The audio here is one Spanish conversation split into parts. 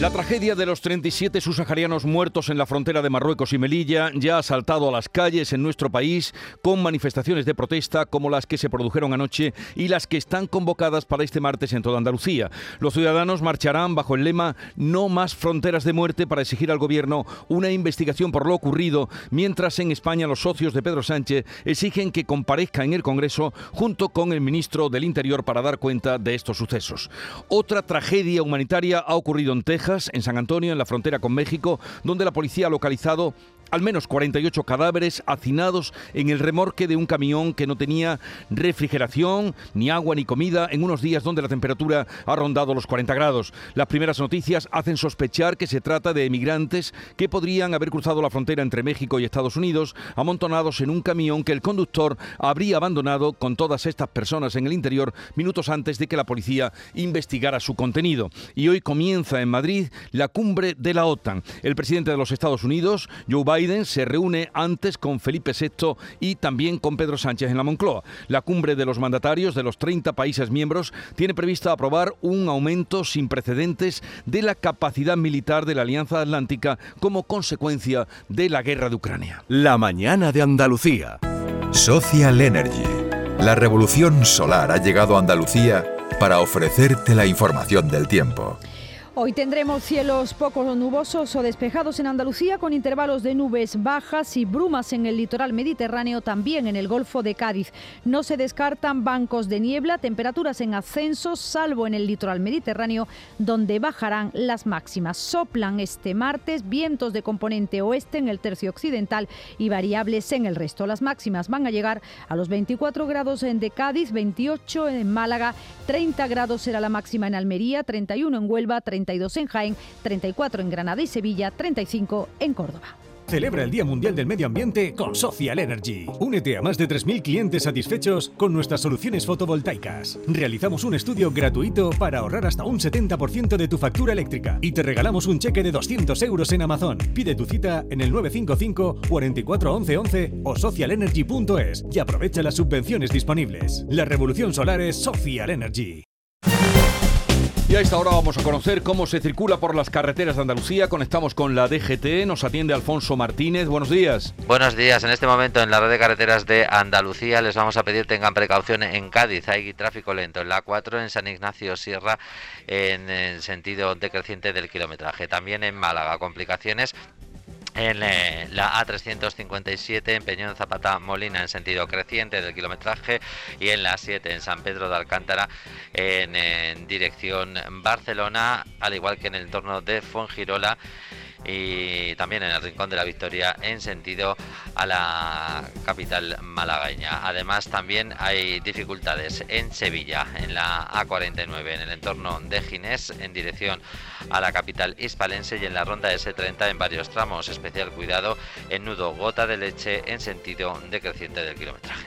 La tragedia de los 37 subsaharianos muertos en la frontera de Marruecos y Melilla ya ha saltado a las calles en nuestro país con manifestaciones de protesta como las que se produjeron anoche y las que están convocadas para este martes en toda Andalucía. Los ciudadanos marcharán bajo el lema No más fronteras de muerte para exigir al gobierno una investigación por lo ocurrido, mientras en España los socios de Pedro Sánchez exigen que comparezca en el Congreso junto con el ministro del Interior para dar cuenta de estos sucesos. Otra tragedia humanitaria ha ocurrido en Texas en San Antonio, en la frontera con México, donde la policía ha localizado al menos 48 cadáveres hacinados en el remorque de un camión que no tenía refrigeración, ni agua ni comida en unos días donde la temperatura ha rondado los 40 grados. Las primeras noticias hacen sospechar que se trata de emigrantes que podrían haber cruzado la frontera entre México y Estados Unidos amontonados en un camión que el conductor habría abandonado con todas estas personas en el interior minutos antes de que la policía investigara su contenido. Y hoy comienza en Madrid la cumbre de la OTAN. El presidente de los Estados Unidos, Joe Biden, Biden se reúne antes con Felipe VI y también con Pedro Sánchez en la Moncloa. La cumbre de los mandatarios de los 30 países miembros tiene prevista aprobar un aumento sin precedentes de la capacidad militar de la Alianza Atlántica como consecuencia de la guerra de Ucrania. La mañana de Andalucía. Social Energy. La revolución solar ha llegado a Andalucía para ofrecerte la información del tiempo. Hoy tendremos cielos poco nubosos o despejados en Andalucía con intervalos de nubes bajas y brumas en el litoral mediterráneo, también en el Golfo de Cádiz. No se descartan bancos de niebla, temperaturas en ascenso, salvo en el litoral mediterráneo, donde bajarán las máximas. Soplan este martes vientos de componente oeste en el tercio occidental y variables en el resto. Las máximas van a llegar a los 24 grados en de Cádiz, 28 en Málaga, 30 grados será la máxima en Almería, 31 en Huelva, 32 en Jaén, 34 en Granada y Sevilla, 35 en Córdoba. Celebra el Día Mundial del Medio Ambiente con Social Energy. Únete a más de 3.000 clientes satisfechos con nuestras soluciones fotovoltaicas. Realizamos un estudio gratuito para ahorrar hasta un 70% de tu factura eléctrica y te regalamos un cheque de 200 euros en Amazon. Pide tu cita en el 955 44 11 11 o socialenergy.es y aprovecha las subvenciones disponibles. La revolución solar es Social Energy. Y a esta hora vamos a conocer cómo se circula por las carreteras de Andalucía. Conectamos con la DGT, nos atiende Alfonso Martínez. Buenos días. Buenos días. En este momento en la red de carreteras de Andalucía les vamos a pedir tengan precaución en Cádiz. Hay tráfico lento en la 4 en San Ignacio Sierra en el sentido decreciente del kilometraje. También en Málaga complicaciones en eh, la A357 en Peñón Zapata Molina en sentido creciente del kilometraje y en la 7 en San Pedro de Alcántara en, en dirección Barcelona, al igual que en el entorno de Fongirola y también en el Rincón de la Victoria en sentido a la capital malagueña. Además también hay dificultades en Sevilla, en la A49, en el entorno de Ginés, en dirección a la capital hispalense y en la ronda S30 en varios tramos. Especial cuidado en nudo gota de leche en sentido decreciente del kilometraje.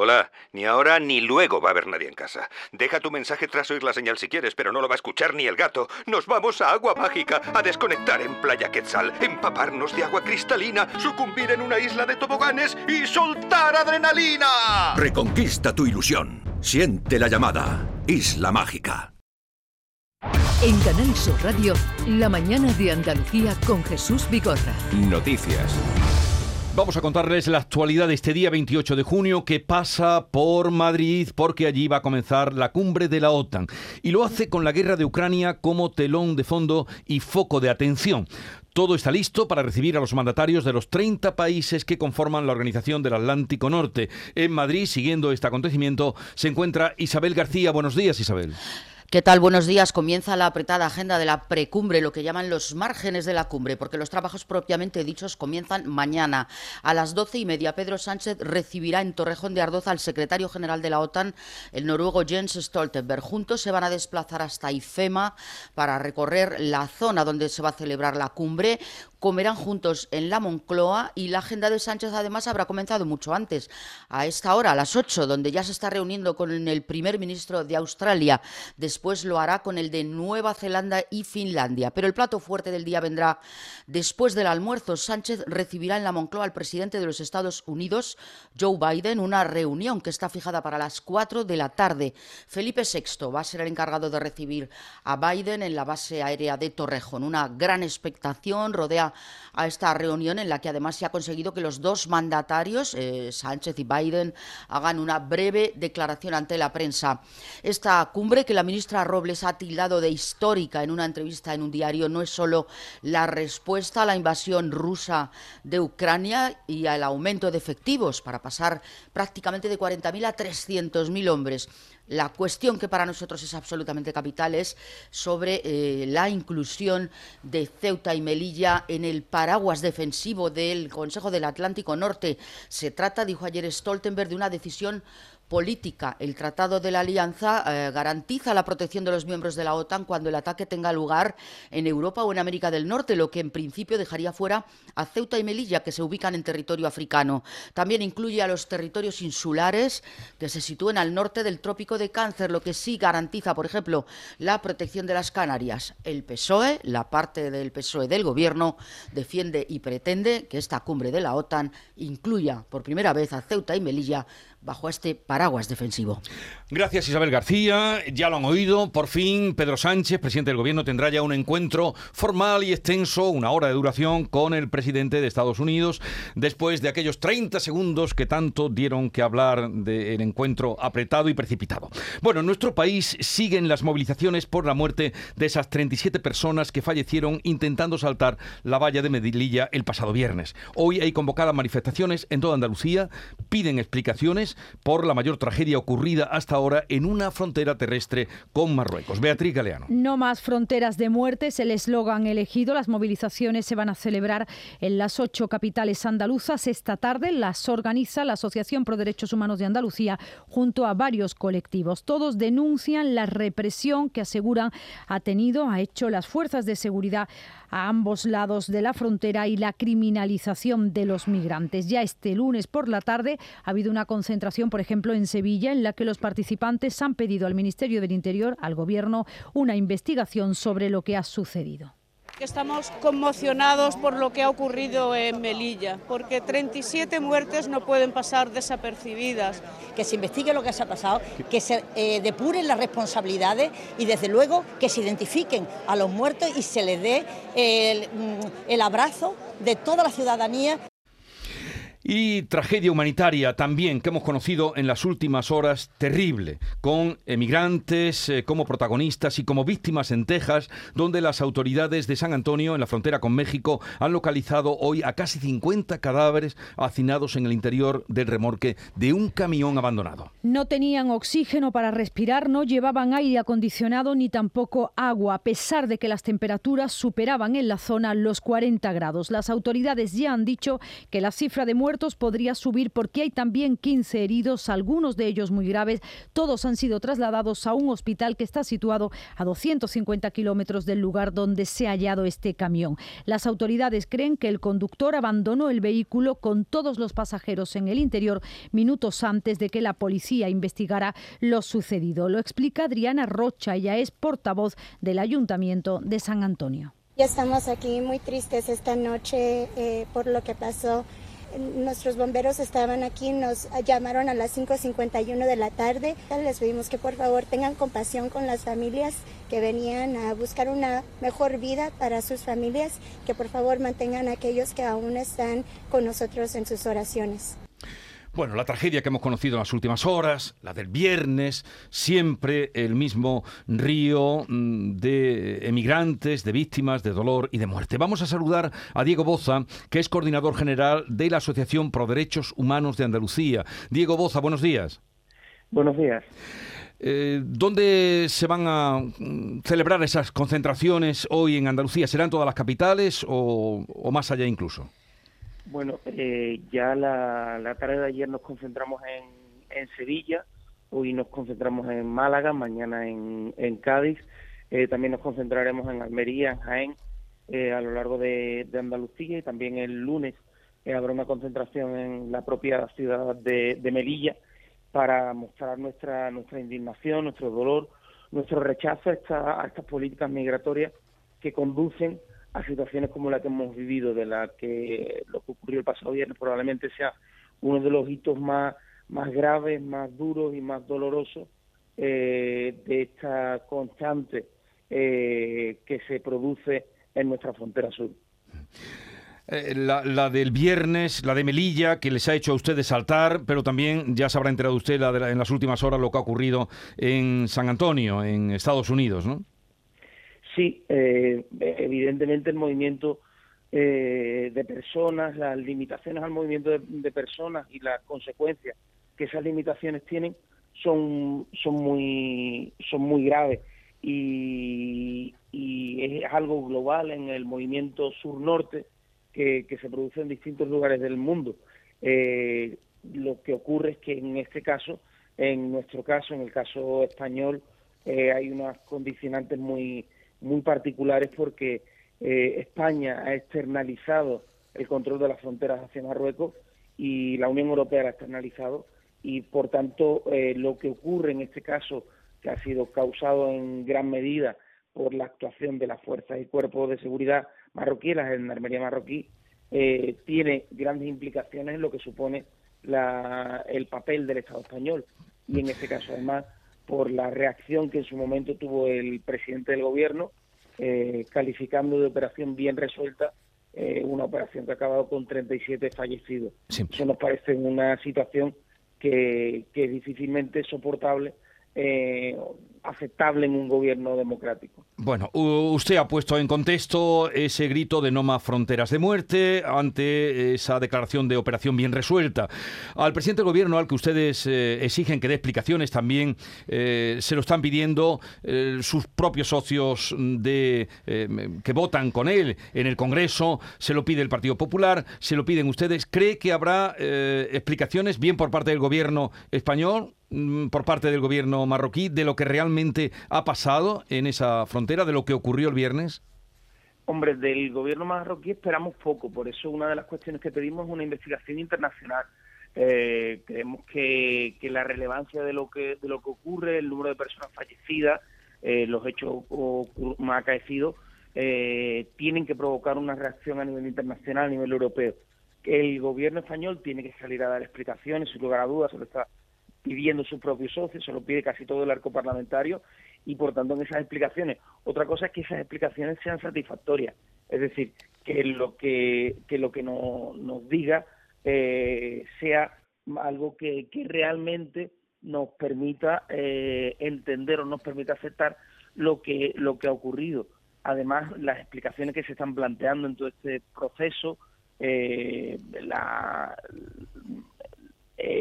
Hola, ni ahora ni luego va a haber nadie en casa. Deja tu mensaje tras oír la señal si quieres, pero no lo va a escuchar ni el gato. Nos vamos a Agua Mágica, a desconectar en Playa Quetzal, empaparnos de agua cristalina, sucumbir en una isla de toboganes y soltar adrenalina. Reconquista tu ilusión. Siente la llamada. Isla Mágica. En Canal Sur Radio, La mañana de Andalucía con Jesús Vigorra. Noticias. Vamos a contarles la actualidad de este día 28 de junio que pasa por Madrid porque allí va a comenzar la cumbre de la OTAN y lo hace con la guerra de Ucrania como telón de fondo y foco de atención. Todo está listo para recibir a los mandatarios de los 30 países que conforman la Organización del Atlántico Norte. En Madrid, siguiendo este acontecimiento, se encuentra Isabel García. Buenos días, Isabel. ¿Qué tal? Buenos días. Comienza la apretada agenda de la precumbre, lo que llaman los márgenes de la cumbre, porque los trabajos propiamente dichos comienzan mañana. A las doce y media, Pedro Sánchez recibirá en Torrejón de Ardoz al secretario general de la OTAN, el noruego Jens Stoltenberg. Juntos se van a desplazar hasta IFEMA para recorrer la zona donde se va a celebrar la cumbre comerán juntos en la Moncloa y la agenda de Sánchez además habrá comenzado mucho antes, a esta hora, a las 8, donde ya se está reuniendo con el primer ministro de Australia. Después lo hará con el de Nueva Zelanda y Finlandia. Pero el plato fuerte del día vendrá después del almuerzo. Sánchez recibirá en la Moncloa al presidente de los Estados Unidos, Joe Biden, una reunión que está fijada para las 4 de la tarde. Felipe VI va a ser el encargado de recibir a Biden en la base aérea de Torrejón. Una gran expectación rodea a esta reunión en la que además se ha conseguido que los dos mandatarios, eh, Sánchez y Biden, hagan una breve declaración ante la prensa. Esta cumbre que la ministra Robles ha tildado de histórica en una entrevista en un diario no es solo la respuesta a la invasión rusa de Ucrania y al aumento de efectivos para pasar prácticamente de 40.000 a 300.000 hombres. La cuestión que para nosotros es absolutamente capital es sobre eh, la inclusión de Ceuta y Melilla en el paraguas defensivo del Consejo del Atlántico Norte. Se trata, dijo ayer Stoltenberg, de una decisión política. El Tratado de la Alianza eh, garantiza la protección de los miembros de la OTAN cuando el ataque tenga lugar en Europa o en América del Norte, lo que en principio dejaría fuera a Ceuta y Melilla, que se ubican en territorio africano. También incluye a los territorios insulares que se sitúen al norte del Trópico de Cáncer, lo que sí garantiza, por ejemplo, la protección de las Canarias. El PSOE, la parte del PSOE del Gobierno, defiende y pretende que esta cumbre de la OTAN incluya por primera vez a Ceuta y Melilla bajo este paraguas defensivo. Gracias Isabel García, ya lo han oído, por fin Pedro Sánchez, presidente del gobierno, tendrá ya un encuentro formal y extenso, una hora de duración, con el presidente de Estados Unidos, después de aquellos 30 segundos que tanto dieron que hablar del encuentro apretado y precipitado. Bueno, en nuestro país siguen las movilizaciones por la muerte de esas 37 personas que fallecieron intentando saltar la valla de Medellilla el pasado viernes. Hoy hay convocadas manifestaciones en toda Andalucía, piden explicaciones por la mayor tragedia ocurrida hasta ahora en una frontera terrestre con Marruecos. Beatriz Galeano. No más fronteras de muerte es el eslogan elegido. Las movilizaciones se van a celebrar en las ocho capitales andaluzas. Esta tarde las organiza la Asociación Pro Derechos Humanos de Andalucía junto a varios colectivos. Todos denuncian la represión que aseguran ha tenido, ha hecho las fuerzas de seguridad a ambos lados de la frontera y la criminalización de los migrantes. Ya este lunes por la tarde ha habido una concentración, por ejemplo, en Sevilla, en la que los participantes han pedido al Ministerio del Interior, al Gobierno, una investigación sobre lo que ha sucedido estamos conmocionados por lo que ha ocurrido en Melilla, porque 37 muertes no pueden pasar desapercibidas. Que se investigue lo que se ha pasado, que se eh, depuren las responsabilidades y desde luego que se identifiquen a los muertos y se les dé el, mm, el abrazo de toda la ciudadanía y tragedia humanitaria también que hemos conocido en las últimas horas, terrible, con emigrantes eh, como protagonistas y como víctimas en Texas, donde las autoridades de San Antonio, en la frontera con México, han localizado hoy a casi 50 cadáveres hacinados en el interior del remorque de un camión abandonado. No tenían oxígeno para respirar, no llevaban aire acondicionado ni tampoco agua, a pesar de que las temperaturas superaban en la zona los 40 grados. Las autoridades ya han dicho que la cifra de muertos podría subir porque hay también 15 heridos, algunos de ellos muy graves. Todos han sido trasladados a un hospital que está situado a 250 kilómetros del lugar donde se ha hallado este camión. Las autoridades creen que el conductor abandonó el vehículo con todos los pasajeros en el interior minutos antes de que la policía investigara lo sucedido. Lo explica Adriana Rocha, ella es portavoz del Ayuntamiento de San Antonio. Ya estamos aquí muy tristes esta noche eh, por lo que pasó Nuestros bomberos estaban aquí, nos llamaron a las 5.51 de la tarde. Les pedimos que por favor tengan compasión con las familias que venían a buscar una mejor vida para sus familias, que por favor mantengan a aquellos que aún están con nosotros en sus oraciones. Bueno, la tragedia que hemos conocido en las últimas horas, la del viernes, siempre el mismo río mm, de emigrantes, de víctimas, de dolor y de muerte. Vamos a saludar a Diego Boza, que es coordinador general de la Asociación Pro Derechos Humanos de Andalucía. Diego Boza, buenos días. Buenos días. Eh, ¿Dónde se van a mm, celebrar esas concentraciones hoy en Andalucía? ¿Serán todas las capitales o más allá incluso? Bueno, eh, ya la, tarde de ayer nos concentramos en, en, Sevilla, hoy nos concentramos en Málaga, mañana en, en Cádiz, eh, también nos concentraremos en Almería, en Jaén, eh, a lo largo de, Andalucía y también el lunes habrá una concentración en la propia ciudad de, Melilla para mostrar nuestra, nuestra indignación, nuestro dolor, nuestro rechazo a, a estas políticas migratorias que conducen a situaciones como la que hemos vivido, de la que lo que ocurrió el pasado viernes probablemente sea uno de los hitos más, más graves, más duros y más dolorosos eh, de esta constante eh, que se produce en nuestra frontera sur. Eh, la, del viernes, la de Melilla, que les ha hecho a ustedes saltar, pero también ya se habrá enterado usted la en las últimas horas lo que ha ocurrido en San Antonio, en Estados Unidos, ¿no? Sí, eh, evidentemente el movimiento eh, de personas, las limitaciones al movimiento de, personas y las consecuencias que esas limitaciones tienen son, son, muy, son muy graves y, es algo global en el movimiento sur-norte que, se produce en distintos lugares del mundo. Eh, lo que ocurre es que en este caso, en nuestro caso, en el caso español, hay unas condicionantes muy muy particulares porque eh, España ha externalizado el control de las fronteras hacia Marruecos y la Unión Europea la ha externalizado y por tanto eh, lo que ocurre en este caso que ha sido causado en gran medida por la actuación de las fuerzas y cuerpos de seguridad marroquíes, la gendarmería marroquí, eh, tiene grandes implicaciones en lo que supone la, el papel del Estado español y en este caso además por la reacción que en su momento tuvo el presidente del gobierno, eh, calificando de operación bien resuelta eh, una operación que ha acabado con 37 fallecidos. Eso nos parece una situación que, que es difícilmente soportable eh, aceptable en un gobierno democrático. Bueno, usted ha puesto en contexto ese grito de no más fronteras de muerte ante esa declaración de operación bien resuelta. Al presidente del gobierno, al que ustedes eh, exigen que dé explicaciones, también eh, se lo están pidiendo sus propios socios de que votan con él en el Congreso, se lo pide el Partido Popular, se lo piden ustedes. ¿Cree que habrá explicaciones bien por parte del gobierno español por parte del gobierno marroquí de lo que realmente ha pasado en esa frontera, de lo que ocurrió el viernes? Hombre, del gobierno marroquí esperamos poco, por eso una de las cuestiones que pedimos es una investigación internacional. Eh, creemos que, la relevancia de lo que de lo que ocurre, el número de personas fallecidas, eh, los hechos más acaecidos, eh, tienen que provocar una reacción a nivel internacional, a nivel europeo. El gobierno español tiene que salir a dar explicaciones, sin lugar a dudas, sobre esta pidiendo sus propios socios, se lo pide casi todo el arco parlamentario y por tanto en esas explicaciones. Otra cosa es que esas explicaciones sean satisfactorias, es decir, que lo que, que lo que nos diga eh, sea algo que, que, realmente nos permita eh, entender o nos permita aceptar lo que, lo que ha ocurrido. Además, las explicaciones que se están planteando en todo este proceso, eh, la,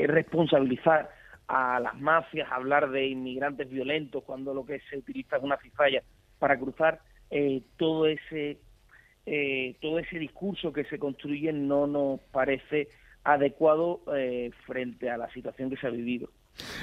responsabilizar a las mafias, hablar de inmigrantes violentos cuando lo que se utiliza es una cifalla para cruzar, eh, todo ese eh, todo ese discurso que se construye no nos parece adecuado eh, frente a la situación que se ha vivido.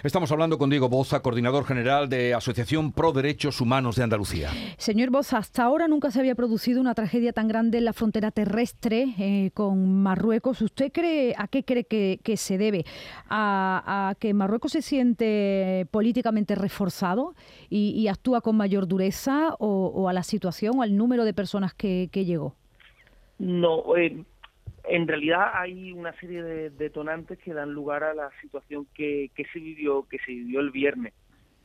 Estamos hablando con Diego Boza, coordinador general de Asociación Pro Derechos Humanos de Andalucía. Señor Boza, hasta ahora nunca se había producido una tragedia tan grande en la frontera terrestre eh, con Marruecos. ¿Usted cree a qué cree que, se debe? ¿A, que Marruecos se siente políticamente reforzado y, actúa con mayor dureza o, a la situación o al número de personas que, llegó? No, eh, en realidad hay una serie de detonantes que dan lugar a la situación que, se vivió que se vivió el viernes.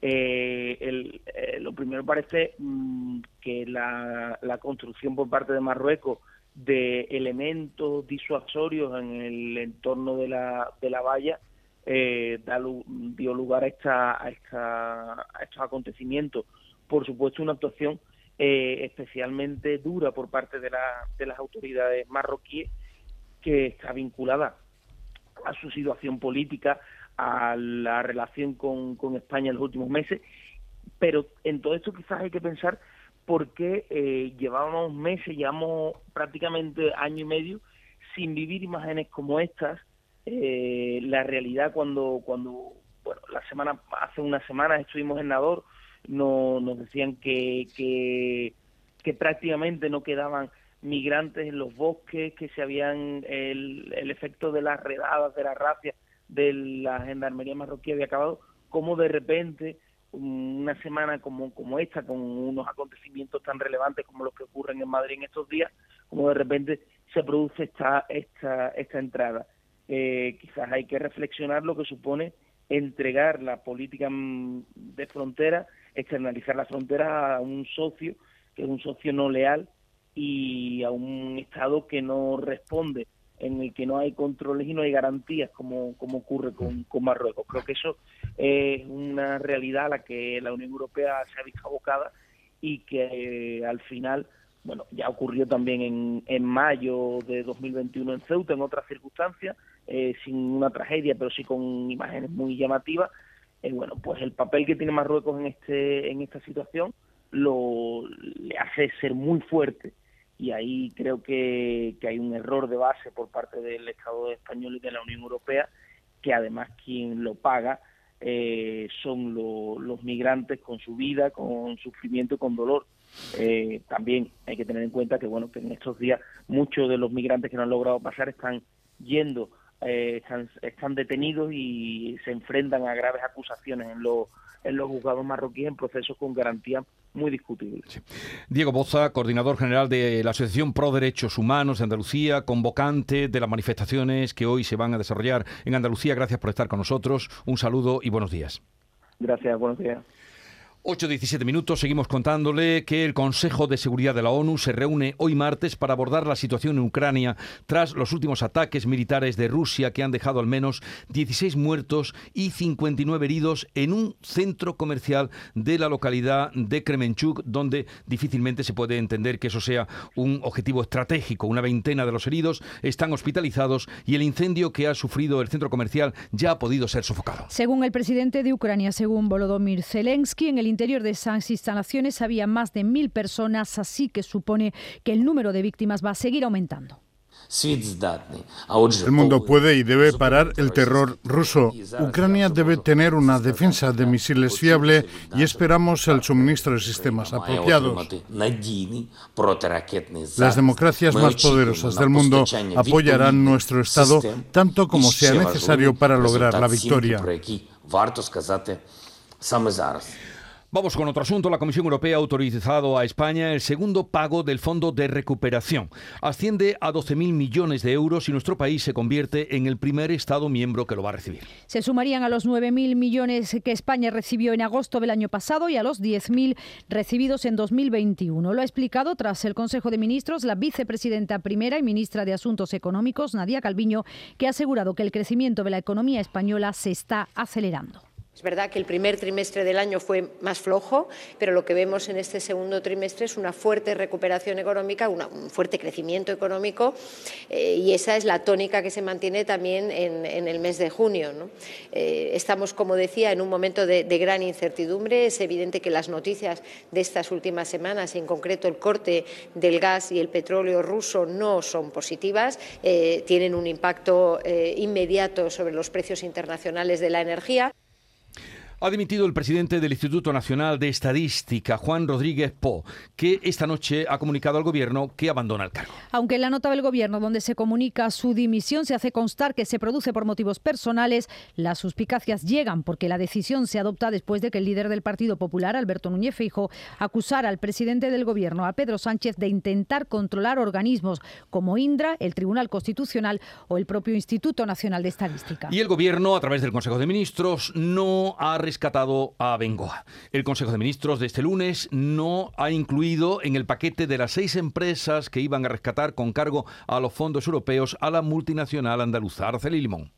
Eh, eh, lo primero parece mm, que la, construcción por parte de Marruecos de elementos disuasorios en el entorno de la, de la valla eh, dio lugar a, esta, a, esta, a estos acontecimientos. Por supuesto, una actuación eh, especialmente dura por parte de, la, de las autoridades marroquíes que está vinculada a su situación política, a la relación con, con España en los últimos meses, pero en todo esto quizás hay que pensar porque eh, llevábamos meses, llevamos prácticamente año y medio sin vivir imágenes como estas. Eh, la realidad cuando, cuando, bueno, la semana, hace una semana estuvimos en Nador, no, nos decían que, que prácticamente no quedaban migrantes en los bosques, que se habían, el, el efecto de las redadas, de la racia de la gendarmería marroquí había acabado, como de repente una semana como, como esta, con unos acontecimientos tan relevantes como los que ocurren en Madrid en estos días, como de repente se produce esta, esta, esta entrada. Eh, quizás hay que reflexionar lo que supone entregar la política mm, de frontera, externalizar la frontera a un socio, que es un socio no leal, y a un Estado que no responde en el que no hay controles y no hay garantías como, como ocurre con, con, Marruecos. Creo que eso es una realidad a la que la Unión Europea se ha visto abocada y que eh, al final, bueno, ya ocurrió también en, en mayo de 2021 en Ceuta, en otras circunstancias, eh, sin una tragedia, pero sí con imágenes muy llamativas. Eh, bueno, pues el papel que tiene Marruecos en, este, en esta situación lo le hace ser muy fuerte y ahí creo que, hay un error de base por parte del Estado español y de la Unión Europea, que además quien lo paga eh, son los migrantes con su vida, con sufrimiento y con dolor. Eh, también hay que tener en cuenta que bueno que en estos días muchos de los migrantes que no han logrado pasar están yendo, eh, están, están detenidos y se enfrentan a graves acusaciones en los en los juzgados marroquíes en procesos con garantía muy discutibles. Diego Boza, coordinador general de la Asociación Pro Derechos Humanos de Andalucía, convocante de las manifestaciones que hoy se van a desarrollar en Andalucía. Gracias por estar con nosotros. Un saludo y buenos días. Gracias, buenos días. 8-17 minutos, seguimos contándole que el Consejo de Seguridad de la ONU se reúne hoy martes para abordar la situación en Ucrania tras los últimos ataques militares de Rusia que han dejado al menos 16 muertos y 59 heridos en un centro comercial de la localidad de Kremenchuk, donde difícilmente se puede entender que eso sea un objetivo estratégico. Una veintena de los heridos están hospitalizados y el incendio que ha sufrido el centro comercial ya ha podido ser sofocado. Según el presidente de Ucrania, según Volodymyr Zelensky, en el interior de esas instalaciones había más de mil personas, así que supone que el número de víctimas va a seguir aumentando. El mundo puede y debe parar el terror ruso. Ucrania debe tener una defensa de misiles fiable y esperamos el suministro de sistemas apropiados. Las democracias más poderosas del mundo apoyarán nuestro Estado tanto como sea necesario para lograr la victoria. Vamos con otro asunto. La Comisión Europea ha autorizado a España el segundo pago del Fondo de Recuperación. Asciende a 12.000 millones de euros y nuestro país se convierte en el primer Estado miembro que lo va a recibir. Se sumarían a los 9.000 millones que España recibió en agosto del año pasado y a los 10.000 recibidos en 2021. Lo ha explicado tras el Consejo de Ministros la vicepresidenta primera y ministra de Asuntos Económicos, Nadia Calviño, que ha asegurado que el crecimiento de la economía española se está acelerando. Es verdad que el primer trimestre del año fue más flojo, pero lo que vemos en este segundo trimestre es una fuerte recuperación económica, un fuerte crecimiento económico eh, y esa es la tónica que se mantiene también en, el mes de junio. Eh, estamos, como decía, en un momento de, gran incertidumbre. Es evidente que las noticias de estas últimas semanas, en concreto el corte del gas y el petróleo ruso, no son positivas, eh, tienen un impacto inmediato sobre los precios internacionales de la energía. Ha dimitido el presidente del Instituto Nacional de Estadística, Juan Rodríguez Po, que esta noche ha comunicado al gobierno que abandona el cargo. Aunque en la nota del gobierno donde se comunica su dimisión se hace constar que se produce por motivos personales, las suspicacias llegan porque la decisión se adopta después de que el líder del Partido Popular, Alberto Núñez Feijo, acusara al presidente del gobierno, a Pedro Sánchez, de intentar controlar organismos como Indra, el Tribunal Constitucional o el propio Instituto Nacional de Estadística. Y el gobierno, a través del Consejo de Ministros, no ha rescatado a Bengoa. El Consejo de Ministros de este lunes no ha incluido en el paquete de las seis empresas que iban a rescatar con cargo a los fondos europeos a la multinacional andaluza Arcelí Limón.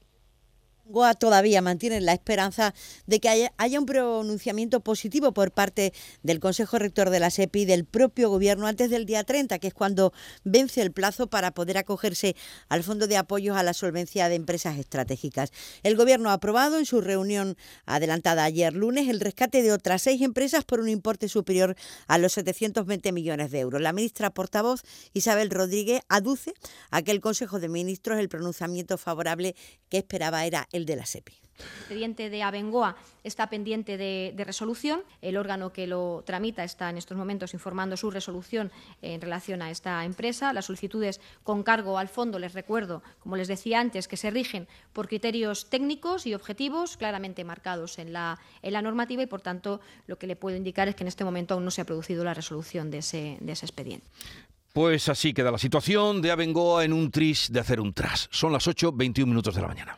Goa todavía mantiene la esperanza de que haya, un pronunciamiento positivo por parte del Consejo Rector de la SEPI y del propio Gobierno antes del día 30, que es cuando vence el plazo para poder acogerse al Fondo de Apoyos a la Solvencia de Empresas Estratégicas. El Gobierno ha aprobado en su reunión adelantada ayer lunes el rescate de otras seis empresas por un importe superior a los 720 millones de euros. La ministra portavoz Isabel Rodríguez aduce a que el Consejo de Ministros el pronunciamiento favorable que esperaba era el de la SEPI. El expediente de Abengoa está pendiente de, resolución. El órgano que lo tramita está en estos momentos informando su resolución en relación a esta empresa. Las solicitudes con cargo al fondo, les recuerdo, como les decía antes, que se rigen por criterios técnicos y objetivos claramente marcados en la, en la normativa y, por tanto, lo que le puedo indicar es que en este momento aún no se ha producido la resolución de ese, de ese expediente. Pues así queda la situación de Abengoa en un tris de hacer un tras. Son las 8.21 minutos de la mañana.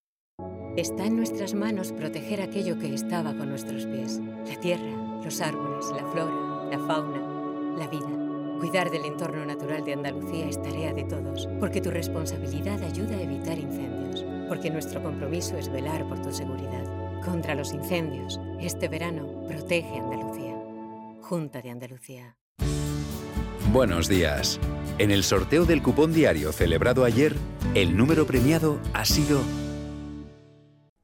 Está en nuestras manos proteger aquello que estaba con nuestros pies. La tierra, los árboles, la flora, la fauna, la vida. Cuidar del entorno natural de Andalucía es tarea de todos, porque tu responsabilidad ayuda a evitar incendios, porque nuestro compromiso es velar por tu seguridad. Contra los incendios, este verano protege Andalucía. Junta de Andalucía. Buenos días. En el sorteo del cupón diario celebrado ayer, el número premiado ha sido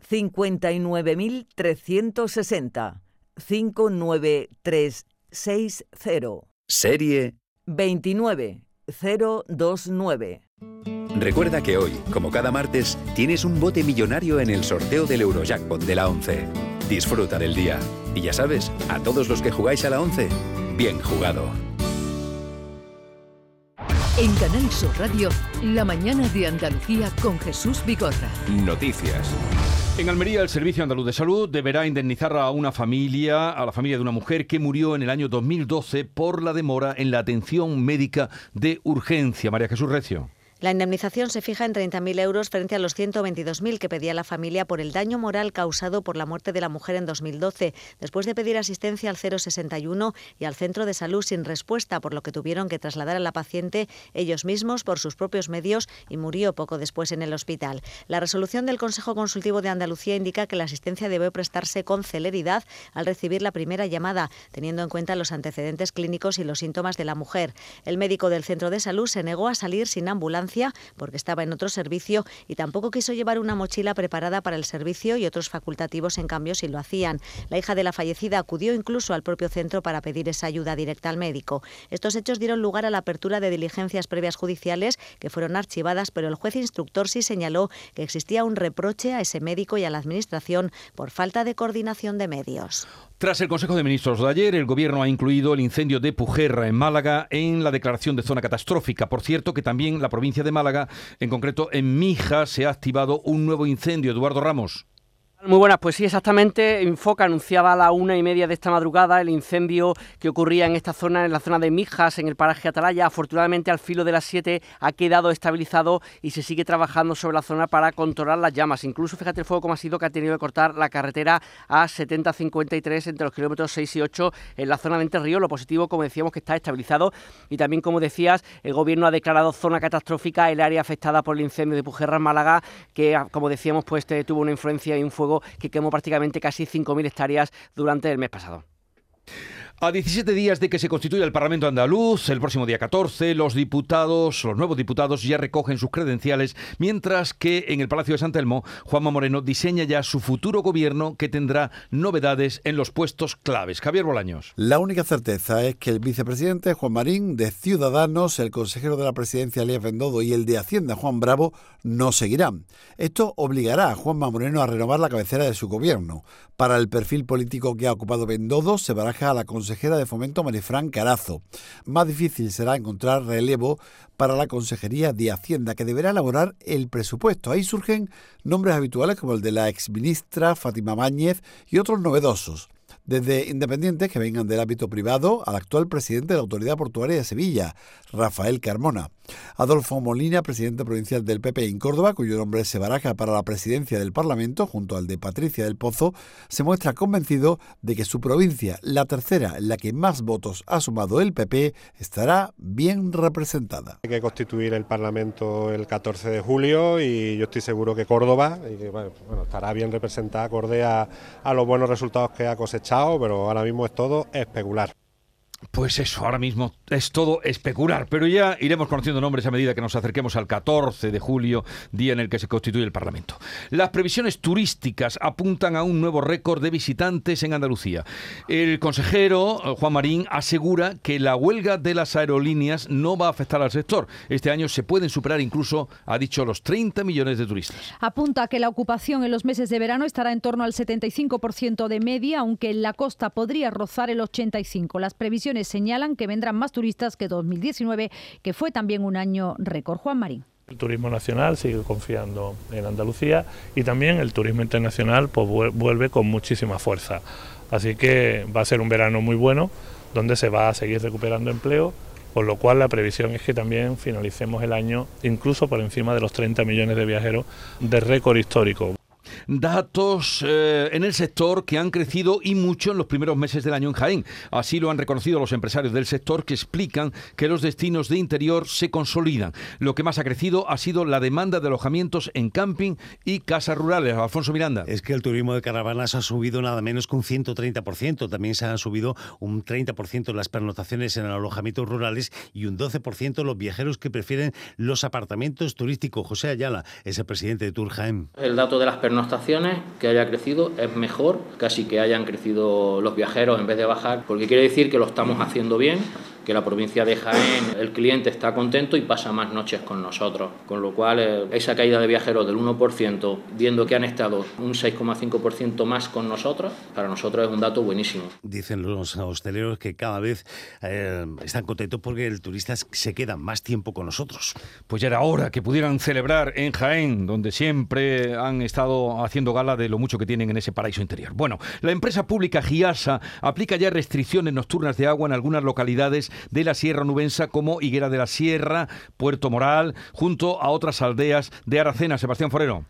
59.360. 59360. Serie 29029. Recuerda que hoy, como cada martes, tienes un bote millonario en el sorteo del Eurojackpot de la 11. Disfruta del día. Y ya sabes, a todos los que jugáis a la 11, bien jugado. En Canal Sur Radio, la mañana de Andalucía con Jesús Bigorra. Noticias. En Almería, el Servicio Andaluz de Salud deberá indemnizar a una familia, a la familia de una mujer que murió en el año 2012 por la demora en la atención médica de urgencia. María Jesús Recio. La indemnización se fija en 30.000 euros frente a los 122.000 que pedía la familia por el daño moral causado por la muerte de la mujer en 2012, después de pedir asistencia al 061 y al centro de salud sin respuesta, por lo que tuvieron que trasladar a la paciente ellos mismos por sus propios medios y murió poco después en el hospital. La resolución del Consejo Consultivo de Andalucía indica que la asistencia debe prestarse con celeridad al recibir la primera llamada, teniendo en cuenta los antecedentes clínicos y los síntomas de la mujer. El médico del centro de salud se negó a salir sin ambulancia porque estaba en otro servicio y tampoco quiso llevar una mochila preparada para el servicio y otros facultativos en cambio si lo hacían. La hija de la fallecida acudió incluso al propio centro para pedir esa ayuda directa al médico. Estos hechos dieron lugar a la apertura de diligencias previas judiciales que fueron archivadas, pero el juez instructor sí señaló que existía un reproche a ese médico y a la Administración por falta de coordinación de medios. Tras el Consejo de Ministros de ayer, el Gobierno ha incluido el incendio de Pujerra en Málaga en la declaración de zona catastrófica. Por cierto, que también la provincia de Málaga, en concreto en Mija, se ha activado un nuevo incendio. Eduardo Ramos. Muy buenas, pues sí, exactamente. Infoca anunciaba a la una y media de esta madrugada el incendio que ocurría en esta zona, en la zona de Mijas, en el paraje Atalaya. Afortunadamente, al filo de las 7 ha quedado estabilizado y se sigue trabajando sobre la zona para controlar las llamas. Incluso, fíjate el fuego como ha sido que ha tenido que cortar la carretera a 70-53 entre los kilómetros 6 y 8 en la zona de Entre Río. Lo positivo, como decíamos, que está estabilizado. Y también, como decías, el gobierno ha declarado zona catastrófica el área afectada por el incendio de Pujerra en Málaga, que, como decíamos, pues tuvo una influencia y un fuego que quemó prácticamente casi 5.000 hectáreas durante el mes pasado. A 17 días de que se constituya el Parlamento andaluz, el próximo día 14, los diputados, los nuevos diputados ya recogen sus credenciales, mientras que en el Palacio de San Telmo, Juanma Moreno diseña ya su futuro gobierno que tendrá novedades en los puestos claves. Javier Bolaños. La única certeza es que el vicepresidente Juan Marín de Ciudadanos, el consejero de la presidencia Elías Bendodo y el de Hacienda Juan Bravo no seguirán. Esto obligará a Juanma Moreno a renovar la cabecera de su gobierno. Para el perfil político que ha ocupado Bendodo, se baraja a la consejera de Fomento Marifran Carazo. Más difícil será encontrar relevo para la Consejería de Hacienda, que deberá elaborar el presupuesto. Ahí surgen nombres habituales como el de la exministra Fátima Máñez y otros novedosos desde independientes que vengan del ámbito privado al actual presidente de la Autoridad Portuaria de Sevilla, Rafael Carmona. Adolfo Molina, presidente provincial del PP en Córdoba, cuyo nombre se baraja para la presidencia del Parlamento, junto al de Patricia del Pozo, se muestra convencido de que su provincia, la tercera en la que más votos ha sumado el PP, estará bien representada. Hay que constituir el Parlamento el 14 de julio y yo estoy seguro que Córdoba estará bien representada acorde a los buenos resultados que ha cosechado pero ahora mismo es todo especular. Pues eso, ahora mismo es todo especular, pero ya iremos conociendo nombres a medida que nos acerquemos al 14 de julio, día en el que se constituye el Parlamento. Las previsiones turísticas apuntan a un nuevo récord de visitantes en Andalucía. El consejero eh, Juan Marín asegura que la huelga de las aerolíneas no va a afectar al sector. Este año se pueden superar incluso, ha dicho, los 30 millones de turistas. Apunta que la ocupación en los meses de verano estará en torno al 75% de media, aunque en la costa podría rozar el 85%. Las previsiones señalan que vendrán más turistas que 2019, que fue también un año récord. Juan Marín. El turismo nacional sigue confiando en Andalucía y también el turismo internacional pues, vuelve con muchísima fuerza. Así que va a ser un verano muy bueno donde se va a seguir recuperando empleo, por lo cual la previsión es que también finalicemos el año incluso por encima de los 30 millones de viajeros de récord histórico datos eh, en el sector que han crecido y mucho en los primeros meses del año en Jaén. Así lo han reconocido los empresarios del sector que explican que los destinos de interior se consolidan. Lo que más ha crecido ha sido la demanda de alojamientos en camping y casas rurales. Alfonso Miranda. Es que el turismo de caravanas ha subido nada menos que un 130%. También se han subido un 30% las pernotaciones en alojamientos rurales y un 12% los viajeros que prefieren los apartamentos turísticos. José Ayala es el presidente de Tour Jaén. El dato de las que haya crecido es mejor, casi que hayan crecido los viajeros en vez de bajar, porque quiere decir que lo estamos haciendo bien que la provincia de Jaén, el cliente está contento y pasa más noches con nosotros. Con lo cual, eh, esa caída de viajeros del 1%, viendo que han estado un 6,5% más con nosotros, para nosotros es un dato buenísimo. Dicen los hosteleros que cada vez eh, están contentos porque el turista se queda más tiempo con nosotros. Pues ya era hora que pudieran celebrar en Jaén, donde siempre han estado haciendo gala de lo mucho que tienen en ese paraíso interior. Bueno, la empresa pública Giasa aplica ya restricciones nocturnas de agua en algunas localidades de la Sierra Nubensa como Higuera de la Sierra, Puerto Moral, junto a otras aldeas de Aracena. Sebastián Forero.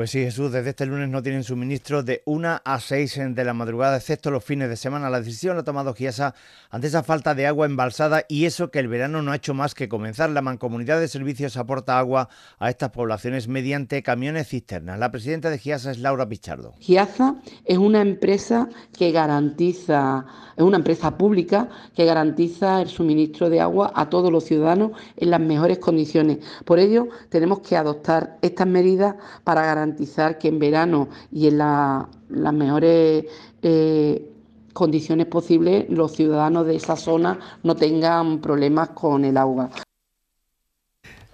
Pues sí, Jesús, desde este lunes no tienen suministro de 1 a 6 de la madrugada, excepto los fines de semana. La decisión la ha tomado Giasa ante esa falta de agua embalsada y eso que el verano no ha hecho más que comenzar. La Mancomunidad de Servicios aporta agua a estas poblaciones mediante camiones cisternas. La presidenta de Giasa es Laura Pichardo. Giasa es una empresa que garantiza, es una empresa pública que garantiza el suministro de agua a todos los ciudadanos en las mejores condiciones. Por ello, tenemos que adoptar estas medidas para garantizar garantizar que en verano y en las mejores eh, condiciones posibles los ciudadanos de esa zona no tengan problemas con el agua.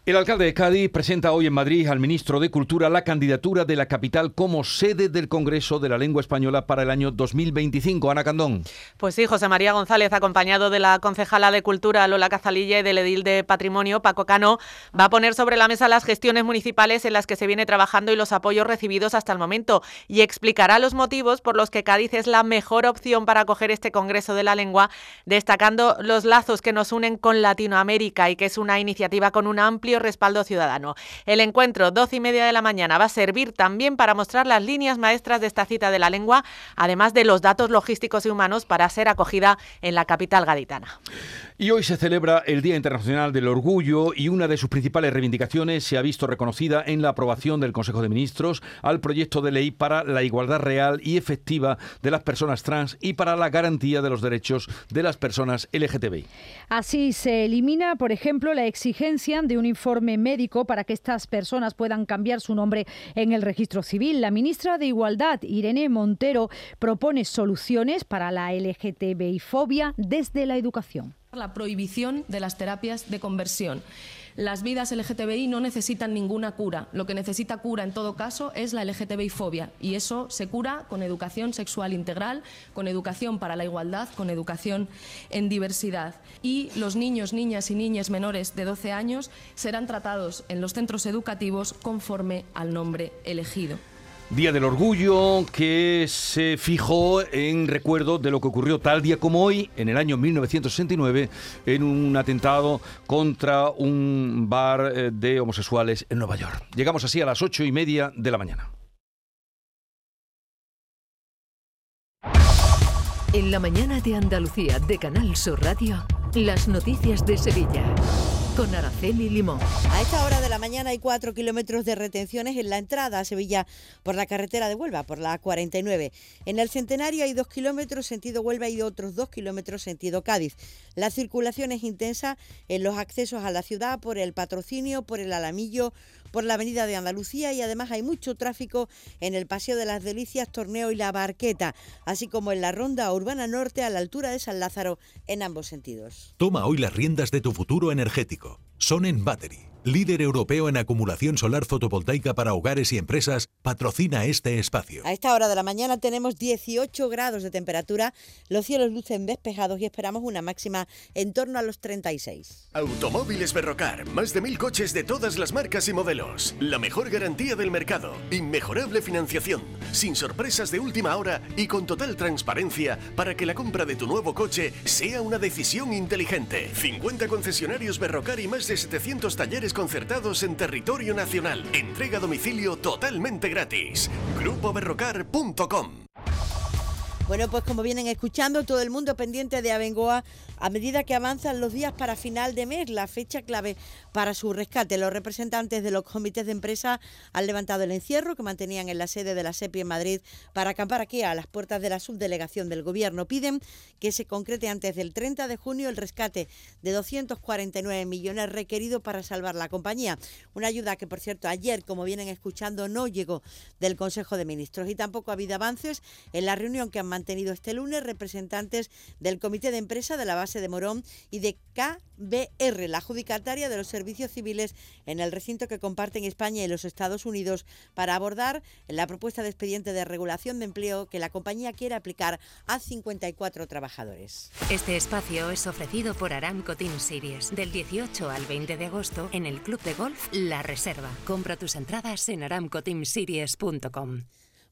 El alcalde de Cádiz presenta hoy en Madrid al ministro de Cultura la candidatura de la capital como sede del Congreso de la Lengua Española para el año 2025. Ana Candón. Pues sí, José María González, acompañado de la concejala de Cultura Lola Cazalilla y del edil de Patrimonio Paco Cano, va a poner sobre la mesa las gestiones municipales en las que se viene trabajando y los apoyos recibidos hasta el momento y explicará los motivos por los que Cádiz es la mejor opción para acoger este Congreso de la Lengua, destacando los lazos que nos unen con Latinoamérica y que es una iniciativa con un amplio respaldo ciudadano. El encuentro, 12 y media de la mañana, va a servir también para mostrar las líneas maestras de esta cita de la lengua, además de los datos logísticos y humanos para ser acogida en la capital gaditana. Y hoy se celebra el Día Internacional del Orgullo y una de sus principales reivindicaciones se ha visto reconocida en la aprobación del Consejo de Ministros al proyecto de ley para la igualdad real y efectiva de las personas trans y para la garantía de los derechos de las personas LGTBI. Así se elimina, por ejemplo, la exigencia de un informe médico para que estas personas puedan cambiar su nombre en el registro civil. La ministra de Igualdad, Irene Montero, propone soluciones para la LGTBI fobia desde la educación la prohibición de las terapias de conversión. Las vidas LGTBI no necesitan ninguna cura. Lo que necesita cura en todo caso es la LGTBI-fobia y eso se cura con educación sexual integral, con educación para la igualdad, con educación en diversidad. Y los niños, niñas y niñas menores de 12 años serán tratados en los centros educativos conforme al nombre elegido. Día del Orgullo que se fijó en recuerdo de lo que ocurrió tal día como hoy, en el año 1969, en un atentado contra un bar eh, de homosexuales en Nueva York. Llegamos así a las ocho y media de la mañana. En la mañana de Andalucía de Canal Sur Radio, las noticias de Sevilla con Araceli Limón. A esta hora de la mañana hay cuatro kilómetros de retenciones en la entrada a Sevilla por la carretera de Huelva, por la 49. En el Centenario hay dos kilómetros sentido Huelva y otros dos kilómetros sentido Cádiz. La circulación es intensa en los accesos a la ciudad por el patrocinio, por el Alamillo, por la Avenida de Andalucía y además hay mucho tráfico en el Paseo de las Delicias, Torneo y La Barqueta, así como en la Ronda Urbana Norte a la altura de San Lázaro en ambos sentidos. Toma hoy las riendas de tu futuro energético. Son en Battery líder europeo en acumulación solar fotovoltaica para hogares y empresas, patrocina este espacio. A esta hora de la mañana tenemos 18 grados de temperatura, los cielos lucen despejados y esperamos una máxima en torno a los 36. Automóviles Berrocar, más de mil coches de todas las marcas y modelos. La mejor garantía del mercado, inmejorable financiación, sin sorpresas de última hora y con total transparencia para que la compra de tu nuevo coche sea una decisión inteligente. 50 concesionarios Berrocar y más de 700 talleres concertados en territorio nacional. Entrega a domicilio totalmente gratis. GrupoBerrocar.com bueno, pues como vienen escuchando, todo el mundo pendiente de Abengoa a medida que avanzan los días para final de mes, la fecha clave para su rescate. Los representantes de los comités de empresa han levantado el encierro que mantenían en la sede de la SEPI en Madrid para acampar aquí a las puertas de la subdelegación del Gobierno. Piden que se concrete antes del 30 de junio el rescate de 249 millones requerido para salvar la compañía. Una ayuda que, por cierto, ayer, como vienen escuchando, no llegó del Consejo de Ministros y tampoco ha habido avances en la reunión que han mantenido este lunes representantes del Comité de Empresa de la Base de Morón y de KBR, la adjudicataria de los servicios civiles en el recinto que comparten España y los Estados Unidos, para abordar la propuesta de expediente de regulación de empleo que la compañía quiere aplicar a 54 trabajadores. Este espacio es ofrecido por Aramco Team Series del 18 al 20 de agosto en el Club de Golf La Reserva. Compra tus entradas en aramcoteamseries.com.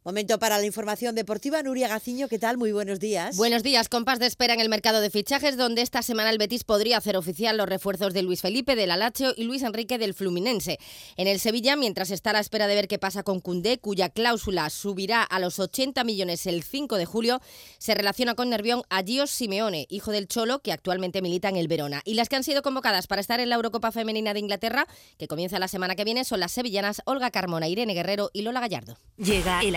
Momento para la información deportiva. Nuria Gaciño, ¿qué tal? Muy buenos días. Buenos días. Compás de espera en el mercado de fichajes, donde esta semana el Betis podría hacer oficial los refuerzos de Luis Felipe, del Alacho y Luis Enrique del Fluminense. En el Sevilla, mientras está a la espera de ver qué pasa con Cundé, cuya cláusula subirá a los 80 millones el 5 de julio, se relaciona con Nervión a Gios Simeone, hijo del Cholo, que actualmente milita en el Verona. Y las que han sido convocadas para estar en la Eurocopa Femenina de Inglaterra, que comienza la semana que viene, son las sevillanas Olga Carmona, Irene Guerrero y Lola Gallardo. Llega el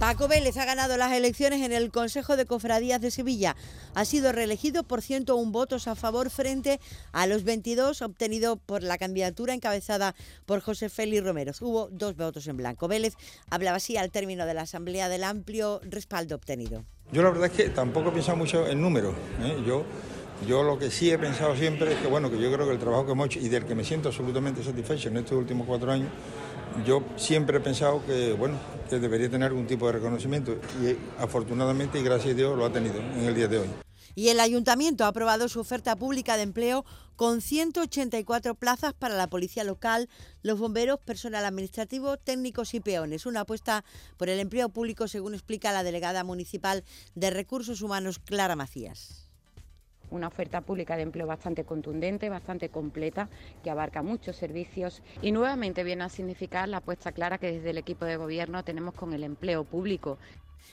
Paco Vélez ha ganado las elecciones en el Consejo de Cofradías de Sevilla. Ha sido reelegido por 101 votos a favor frente a los 22 obtenidos por la candidatura encabezada por José Félix Romero. Hubo dos votos en blanco. Vélez hablaba así al término de la asamblea del amplio respaldo obtenido. Yo la verdad es que tampoco he pensado mucho en números. ¿eh? Yo, yo lo que sí he pensado siempre es que bueno, que yo creo que el trabajo que hemos hecho y del que me siento absolutamente satisfecho en estos últimos cuatro años yo siempre he pensado que, bueno, que debería tener algún tipo de reconocimiento y afortunadamente y gracias a Dios lo ha tenido en el día de hoy. Y el ayuntamiento ha aprobado su oferta pública de empleo con 184 plazas para la policía local, los bomberos, personal administrativo, técnicos y peones. Una apuesta por el empleo público, según explica la delegada municipal de Recursos Humanos, Clara Macías una oferta pública de empleo bastante contundente, bastante completa, que abarca muchos servicios y nuevamente viene a significar la apuesta clara que desde el equipo de gobierno tenemos con el empleo público.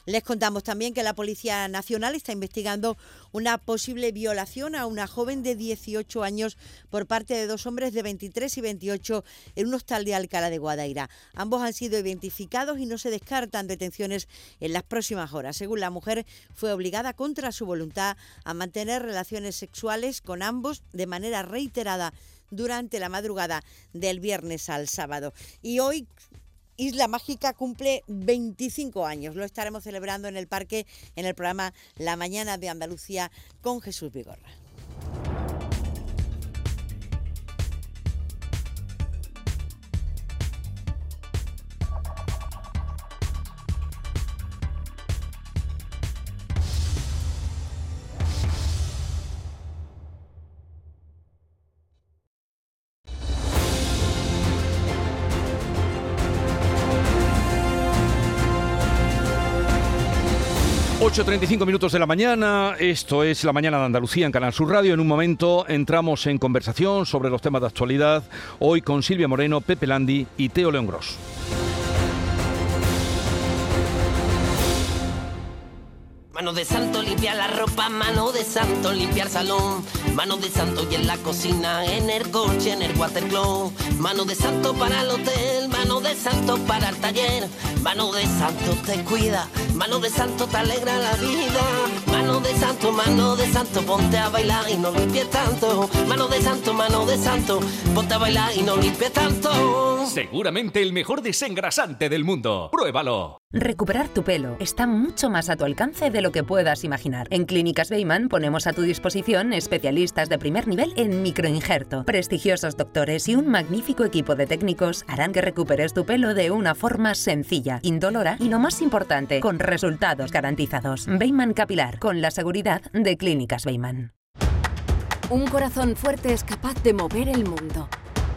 Les contamos también que la Policía Nacional está investigando una posible violación a una joven de 18 años por parte de dos hombres de 23 y 28 en un hostal de Alcalá de Guadaira. Ambos han sido identificados y no se descartan detenciones en las próximas horas. Según la mujer, fue obligada contra su voluntad a mantener relaciones sexuales con ambos de manera reiterada durante la madrugada del viernes al sábado. Y hoy Isla Mágica cumple 25 años. Lo estaremos celebrando en el parque en el programa La Mañana de Andalucía con Jesús Vigorra. 8.35 minutos de la mañana, esto es la mañana de Andalucía en Canal Sur Radio. En un momento entramos en conversación sobre los temas de actualidad, hoy con Silvia Moreno, Pepe Landi y Teo León Gross. Mano de santo limpia la ropa, mano de santo limpiar salón, mano de santo y en la cocina, en el coche, en el watercloak, mano de santo para el hotel, mano de santo para el taller, mano de santo te cuida, mano de santo te alegra la vida, mano de santo, mano de santo, ponte a bailar y no limpies tanto, mano de santo, mano de santo, ponte a bailar y no limpies tanto. Seguramente el mejor desengrasante del mundo. Pruébalo. Recuperar tu pelo está mucho más a tu alcance de lo que puedas imaginar. En Clínicas Beyman ponemos a tu disposición especialistas de primer nivel en microinjerto. Prestigiosos doctores y un magnífico equipo de técnicos harán que recuperes tu pelo de una forma sencilla, indolora y lo más importante, con resultados garantizados. Beyman Capilar, con la seguridad de Clínicas Beyman. Un corazón fuerte es capaz de mover el mundo.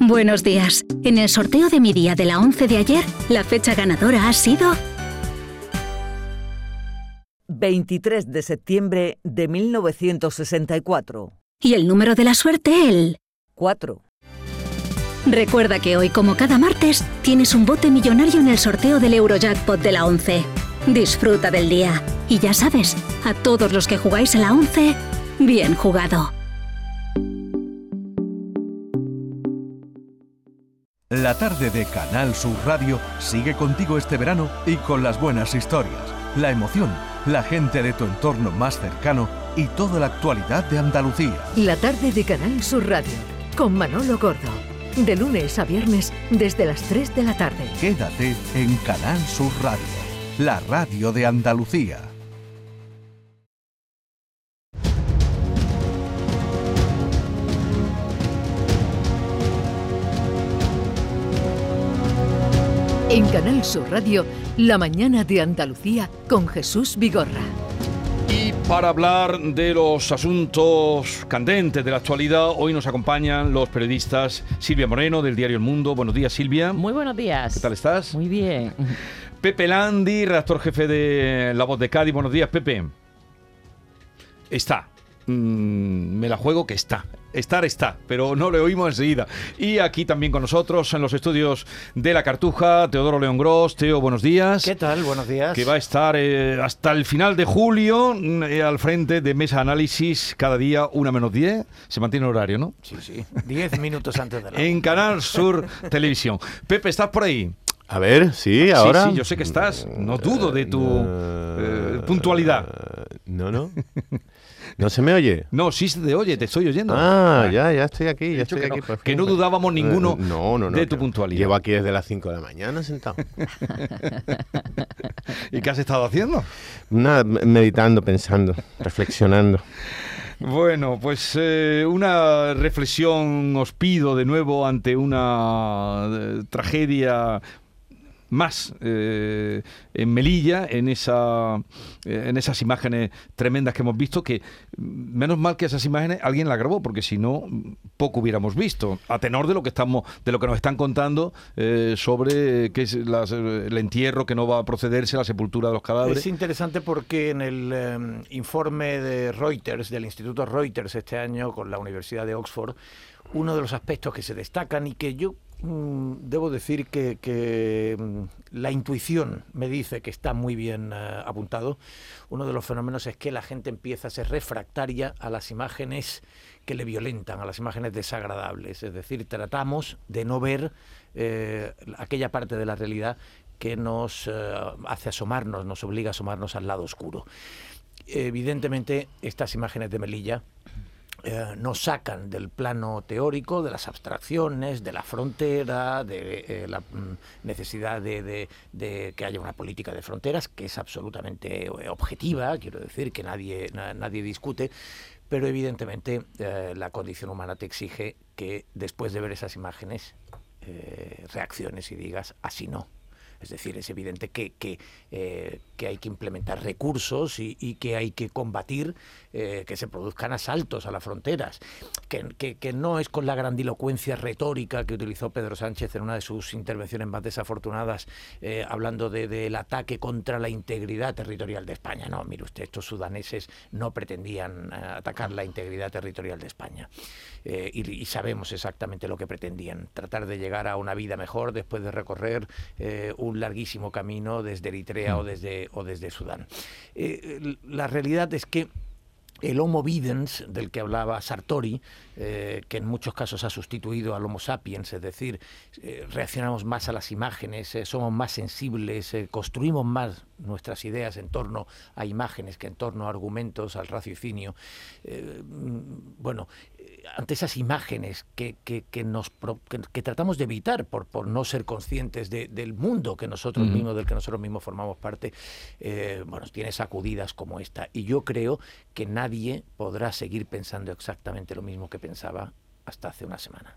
Buenos días. En el sorteo de mi día de la 11 de ayer, la fecha ganadora ha sido 23 de septiembre de 1964. Y el número de la suerte, el 4. Recuerda que hoy, como cada martes, tienes un bote millonario en el sorteo del Eurojackpot de la 11. Disfruta del día. Y ya sabes, a todos los que jugáis a la 11, bien jugado. La tarde de Canal Sur Radio sigue contigo este verano y con las buenas historias, la emoción, la gente de tu entorno más cercano y toda la actualidad de Andalucía. La tarde de Canal Sur Radio con Manolo Gordo. De lunes a viernes desde las 3 de la tarde. Quédate en Canal Sur Radio, la radio de Andalucía. En Canal Sur Radio, La mañana de Andalucía con Jesús Vigorra. Y para hablar de los asuntos candentes de la actualidad, hoy nos acompañan los periodistas Silvia Moreno del diario El Mundo. Buenos días, Silvia. Muy buenos días. ¿Qué tal estás? Muy bien. Pepe Landi, redactor jefe de La Voz de Cádiz. Buenos días, Pepe. Está. Mm, me la juego que está. Estar está, pero no le oímos enseguida. Y aquí también con nosotros en los estudios de La Cartuja, Teodoro León Gross. Teo, buenos días. ¿Qué tal? Buenos días. Que va a estar eh, hasta el final de julio mm, eh, al frente de Mesa Análisis cada día una menos 10. Se mantiene el horario, ¿no? Sí, sí. Diez minutos antes de la... En Canal Sur Televisión. Pepe, ¿estás por ahí? A ver, sí, ahora. Sí, sí, yo sé que estás. No dudo de tu eh, puntualidad. No, no. ¿No se me oye? No, sí se te oye, te estoy oyendo. Ah, ya, ya estoy aquí, ya estoy que aquí. No, que no dudábamos ninguno no, no, no, de tu puntualidad. Llevo aquí desde las 5 de la mañana sentado. ¿Y qué has estado haciendo? Nada, meditando, pensando, reflexionando. Bueno, pues eh, una reflexión os pido de nuevo ante una eh, tragedia más en Melilla, en, esa, en esas imágenes tremendas que hemos visto, que mm, menos mal que esas imágenes alguien las grabó, porque si no, poco hubiéramos visto, a tenor de lo que estamos, de lo que nos están contando sobre qué es el entierro que no va a procederse, la sepultura de los cadáveres. Es interesante porque en el informe de Reuters, del Instituto Reuters este año con la Universidad de Oxford, uno de los aspectos que se destacan y que yo mm, debo decir que, mm, la intuición me dice que está muy bien eh, apuntado. Uno de los fenómenos es que la gente empieza a ser refractaria a las imágenes que le violentan, a las imágenes desagradables. Es decir, tratamos de no ver eh, aquella parte de la realidad que nos eh, hace asomarnos, nos obliga a asomarnos al lado oscuro. Evidentemente, estas imágenes de Melilla eh, nos sacan del plano teórico, de las abstracciones, de la frontera, de eh, la mm, necesidad de, que haya una política de fronteras, que es absolutamente eh, objetiva, quiero decir, que nadie, nadie discute, pero evidentemente la condición humana te exige que después de ver esas imágenes reacciones y digas, así no. Es decir, es evidente que, que, que hay que implementar recursos y, que hay que combatir eh, que se produzcan asaltos a las fronteras, que, que, no es con la grandilocuencia retórica que utilizó Pedro Sánchez en una de sus intervenciones más desafortunadas, eh, hablando del ataque contra la integridad territorial de España. No, mire usted, estos sudaneses no pretendían eh, atacar la integridad territorial de España. Y, y, sabemos exactamente lo que pretendían, tratar de llegar a una vida mejor después de recorrer un larguísimo camino desde Eritrea o mm. O desde Sudán. Eh, la realidad es que el Homo videns, del que hablaba Sartori, eh, que en muchos casos ha sustituido al Homo sapiens, es decir, eh, reaccionamos más a las imágenes, somos más sensibles, construimos más nuestras ideas en torno a imágenes que en torno a argumentos, al raciocinio. Mm, bueno, ante esas imágenes que, que, nos, que, tratamos de evitar por, por no ser conscientes del mundo que nosotros mismos, del que nosotros mismos formamos parte, eh, bueno, tiene sacudidas como esta. Y yo creo que nadie podrá seguir pensando exactamente lo mismo que pensaba hasta hace una semana.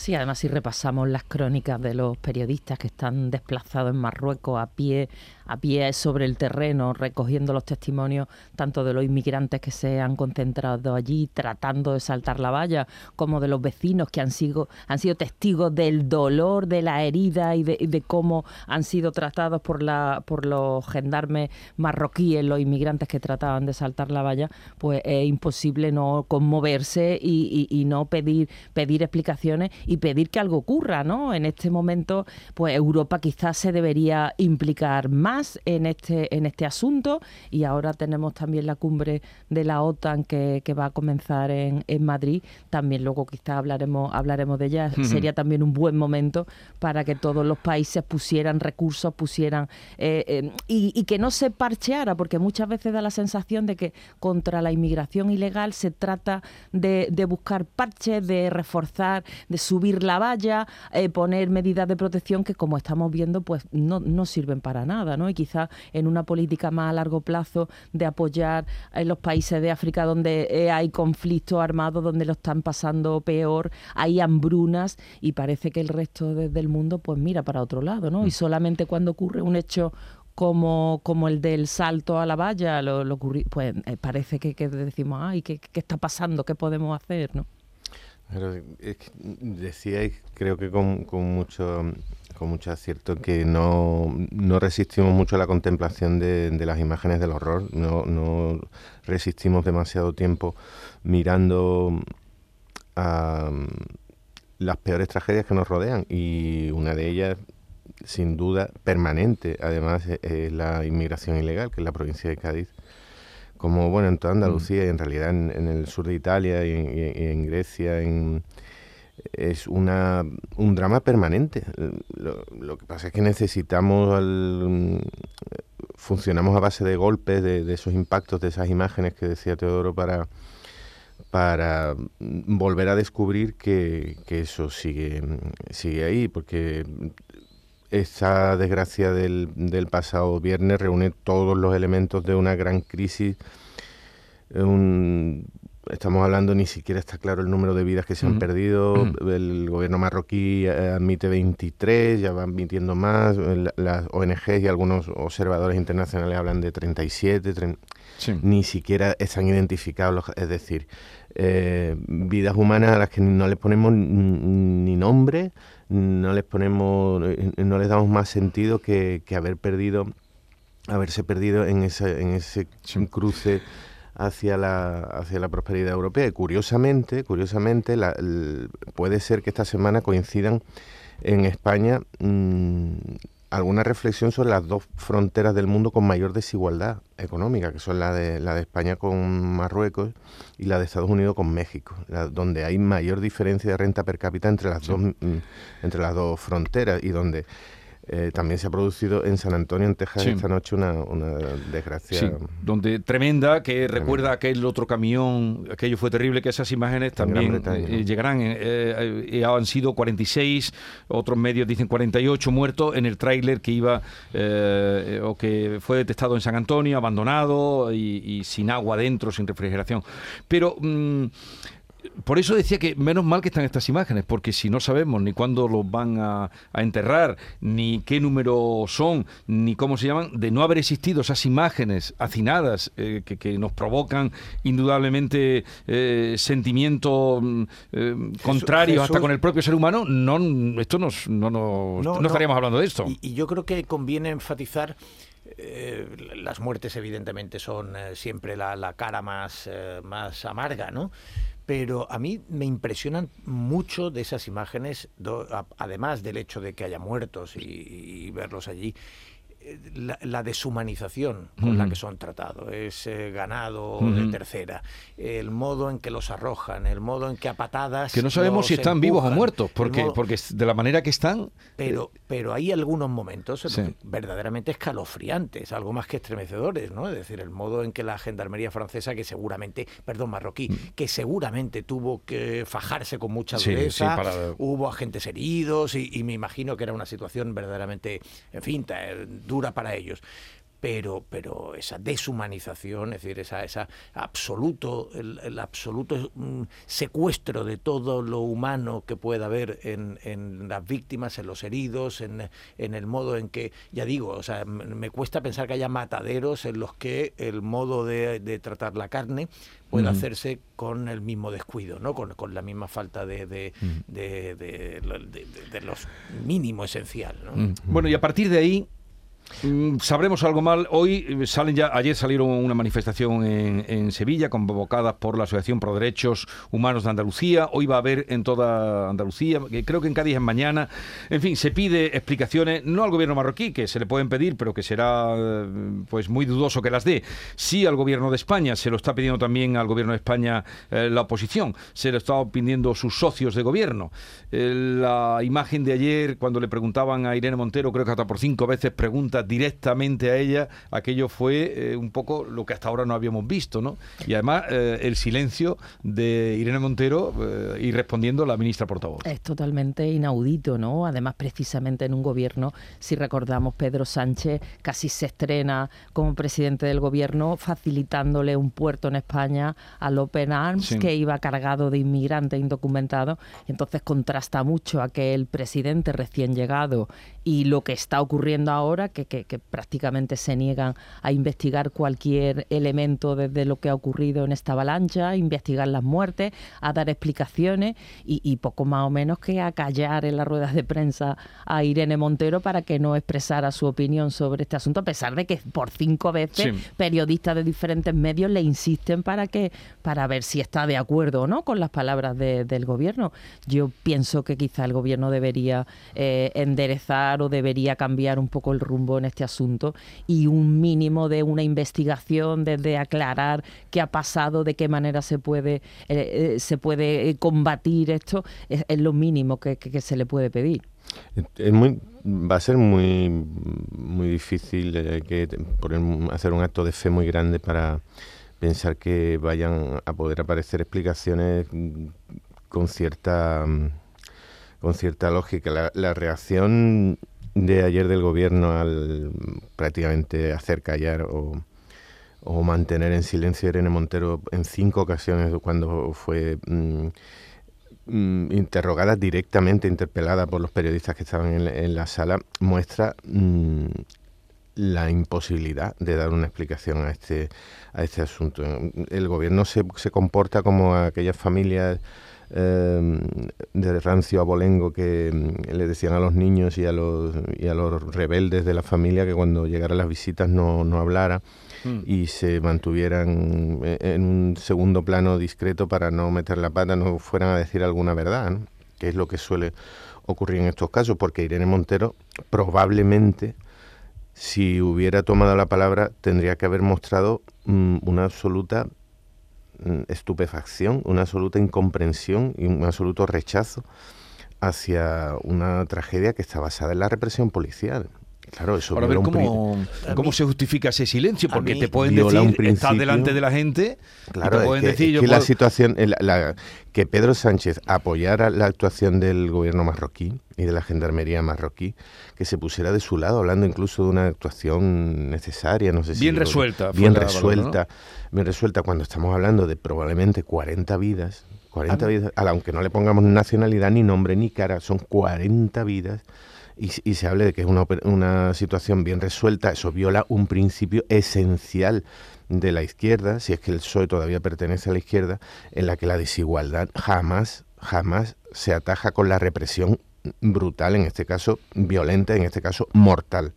Sí, además si repasamos las crónicas de los periodistas que están desplazados en Marruecos a pie, a pie sobre el terreno, recogiendo los testimonios tanto de los inmigrantes que se han concentrado allí tratando de saltar la valla, como de los vecinos que han sido, han sido testigos del dolor, de la herida y de, cómo han sido tratados por, la, por los gendarmes marroquíes, los inmigrantes que trataban de saltar la valla, pues es imposible no conmoverse y, y no pedir, pedir explicaciones y pedir que algo ocurra, ¿no? En este momento, pues Europa quizás se debería implicar más en este, en este asunto y ahora tenemos también la cumbre de la OTAN que, va a comenzar en, en, Madrid. También luego quizás hablaremos, hablaremos de ella. Sería también un buen momento para que todos los países pusieran recursos, pusieran eh, eh, y, y que no se parcheara, porque muchas veces da la sensación de que contra la inmigración ilegal se trata de, de buscar parches, de reforzar, de subir subir la valla, eh, poner medidas de protección que como estamos viendo pues no, no sirven para nada, ¿no? Y quizás en una política más a largo plazo de apoyar en los países de África donde eh, hay conflictos armados, donde lo están pasando peor, hay hambrunas y parece que el resto del mundo pues mira para otro lado, ¿no? Y mm. solamente cuando ocurre un hecho como, como el del salto a la valla, lo, lo pues eh, parece que, que decimos, ay, ¿qué, ¿qué, está pasando? ¿Qué podemos hacer? ¿no? Pero decíais, creo que con, con, mucho con mucho acierto, que no, no resistimos mucho a la contemplación de, las imágenes del horror, no, no resistimos demasiado tiempo mirando a las peores tragedias que nos rodean. Y una de ellas sin duda permanente además es la inmigración ilegal que es la provincia de Cádiz como bueno en toda Andalucía y en realidad en, el sur de Italia y en, Grecia es una, un drama permanente. Lo, que pasa es que necesitamos, funcionamos a base de golpes, de, esos impactos, de esas imágenes que decía Teodoro para, para volver a descubrir que, que eso sigue, sigue ahí, porque esa desgracia del, del, pasado viernes reúne todos los elementos de una gran crisis, un, estamos hablando, ni siquiera está claro el número de vidas que se han perdido. El gobierno marroquí eh, admite 23, ya va admitiendo más. Las ONGs y algunos observadores internacionales hablan de 37. Ni siquiera están identificados, es decir, eh, vidas humanas a las que no les ponemos ni nombre, no les ponemos, no les damos más sentido que, que haber perdido, haberse perdido en ese, en ese cruce hacia la, hacia la prosperidad europea. Y curiosamente, curiosamente puede ser que esta semana coincidan en España mm, alguna reflexión sobre las dos fronteras del mundo con mayor desigualdad económica, que son la de, la de España con Marruecos y la de Estados Unidos con México, donde hay mayor diferencia de renta per cápita entre las, dos, mm, entre las dos fronteras y donde eh, también se ha producido en San Antonio, en Texas, esta noche una, desgracia. Sí, donde tremenda, que recuerda aquel otro camión, aquello fue terrible, que esas imágenes también eh, llegarán. Eh, han sido 46, otros medios dicen 48 muertos en el tráiler que iba o que fue detectado en San Antonio, abandonado y, sin agua dentro, sin refrigeración. Pero. Mm, por eso decía que menos mal que están estas imágenes, porque si no sabemos ni cuándo los van a, enterrar, ni qué número son, ni cómo se llaman, de no haber existido esas imágenes hacinadas eh, que, nos provocan indudablemente eh, sentimientos mm, eh, contrarios hasta con el propio ser humano, no, esto nos, no, no, estaríamos hablando de esto. Y, yo creo que conviene enfatizar las muertes evidentemente son siempre la, la cara más, más amarga, ¿no? Pero a mí me impresionan mucho de esas imágenes, además del hecho de que haya muertos y verlos allí, la, deshumanización con la que son tratados, ese ganado de tercera, el modo en que los arrojan, el modo en que a patadas. Que no sabemos si están vivos o muertos, porque, porque de la manera que están. Pero, eh, pero hay algunos momentos verdaderamente escalofriantes, algo más que estremecedores, ¿no? Es decir, el modo en que la gendarmería francesa, que seguramente, perdón, marroquí, mm. que seguramente tuvo que fajarse con mucha dureza, hubo agentes heridos y, y, me imagino que era una situación verdaderamente, en fin, dura para ellos. Pero, pero esa deshumanización, es decir, esa, esa absoluto, el, absoluto mm, secuestro de todo lo humano que pueda haber en, en las víctimas, en los heridos, en, en, el modo en que, ya digo, o sea, me cuesta pensar que haya mataderos en los que el modo de, tratar la carne pueda hacerse con el mismo descuido, ¿no? con, con la misma falta de, de, de, de los mínimo esencial. ¿no? Bueno, y a partir de ahí sabremos algo mal. Hoy eh, salen ya, ayer salieron una manifestación en, Sevilla convocada por la Asociación Pro Derechos Humanos de Andalucía. Hoy va a haber en toda Andalucía, creo que en Cádiz es mañana. En fin, se pide explicaciones, no al gobierno marroquí, que se le pueden pedir, pero que será eh, pues muy dudoso que las dé. Sí al gobierno de España, se lo está pidiendo también al gobierno de España eh, la oposición, se lo está pidiendo sus socios de gobierno. la imagen de ayer, cuando le preguntaban a Irene Montero, creo que hasta por cinco veces pregunta directamente a ella, aquello fue eh, un poco lo que hasta ahora no habíamos visto, ¿no? Y además eh, el silencio de Irene Montero eh, y respondiendo la ministra portavoz. Es totalmente inaudito, ¿no? Además, precisamente en un gobierno, si recordamos, Pedro Sánchez casi se estrena como presidente del gobierno facilitándole un puerto en España al Open Arms que iba cargado de inmigrantes indocumentados. Entonces contrasta mucho a que el presidente recién llegado y lo que está ocurriendo ahora, que que, prácticamente se niegan a investigar cualquier elemento desde lo que ha ocurrido en esta avalancha, a investigar las muertes, a dar explicaciones y, poco más o menos que a callar en las ruedas de prensa a Irene Montero para que no expresara su opinión sobre este asunto, a pesar de que por cinco veces periodistas de diferentes medios le insisten para que para ver si está de acuerdo o no con las palabras del gobierno. Yo pienso que quizá el gobierno debería eh, enderezar o debería cambiar un poco el rumbo en este asunto y un mínimo de una investigación, desde aclarar qué ha pasado, de qué manera se puede, eh, eh, se puede eh, combatir esto, es, lo mínimo que, se le puede pedir. Va a ser muy, muy difícil que hacer un acto de fe muy grande para pensar que vayan a poder aparecer explicaciones con cierta con cierta lógica. La reacción de ayer del gobierno al prácticamente hacer callar o, o mantener en silencio a Irene Montero en cinco ocasiones cuando fue mm, mm, interrogada directamente, interpelada por los periodistas que estaban en, la sala, muestra mm, la imposibilidad de dar una explicación a este, a este asunto. El gobierno se, se comporta como aquellas familias eh, de rancio abolengo que mm, le decían a los niños y a los, y a los rebeldes de la familia que cuando llegaran las visitas no, no hablara mm. y se mantuvieran e, en un segundo plano discreto para no meter la pata, no fueran a decir alguna verdad, que es lo que suele ocurrir en estos casos, porque Irene Montero probablemente si hubiera tomado la palabra tendría que haber mostrado mm, una absoluta estupefacción, una absoluta incomprensión y un absoluto rechazo hacia una tragedia que está basada en la represión policial. Claro, eso Para ver cómo, cómo se justifica ese silencio, porque te pueden decir, estás delante de la gente, claro, te pueden decir, que la situación, que Pedro Sánchez apoyara la actuación del gobierno marroquí y de la gendarmería marroquí, que se pusiera de su lado, hablando incluso de una actuación necesaria, no sé si bien resuelta, bien resuelta, bien resuelta cuando estamos hablando de probablemente 40 vidas, 40 vidas, aunque no le pongamos nacionalidad ni nombre ni cara, son 40 vidas y, se hable de que es una, una situación bien resuelta, eso viola un principio esencial de la izquierda, si es que el PSOE todavía pertenece a la izquierda, en la que la desigualdad jamás, jamás se ataja con la represión brutal, en este caso violenta, en este caso mortal.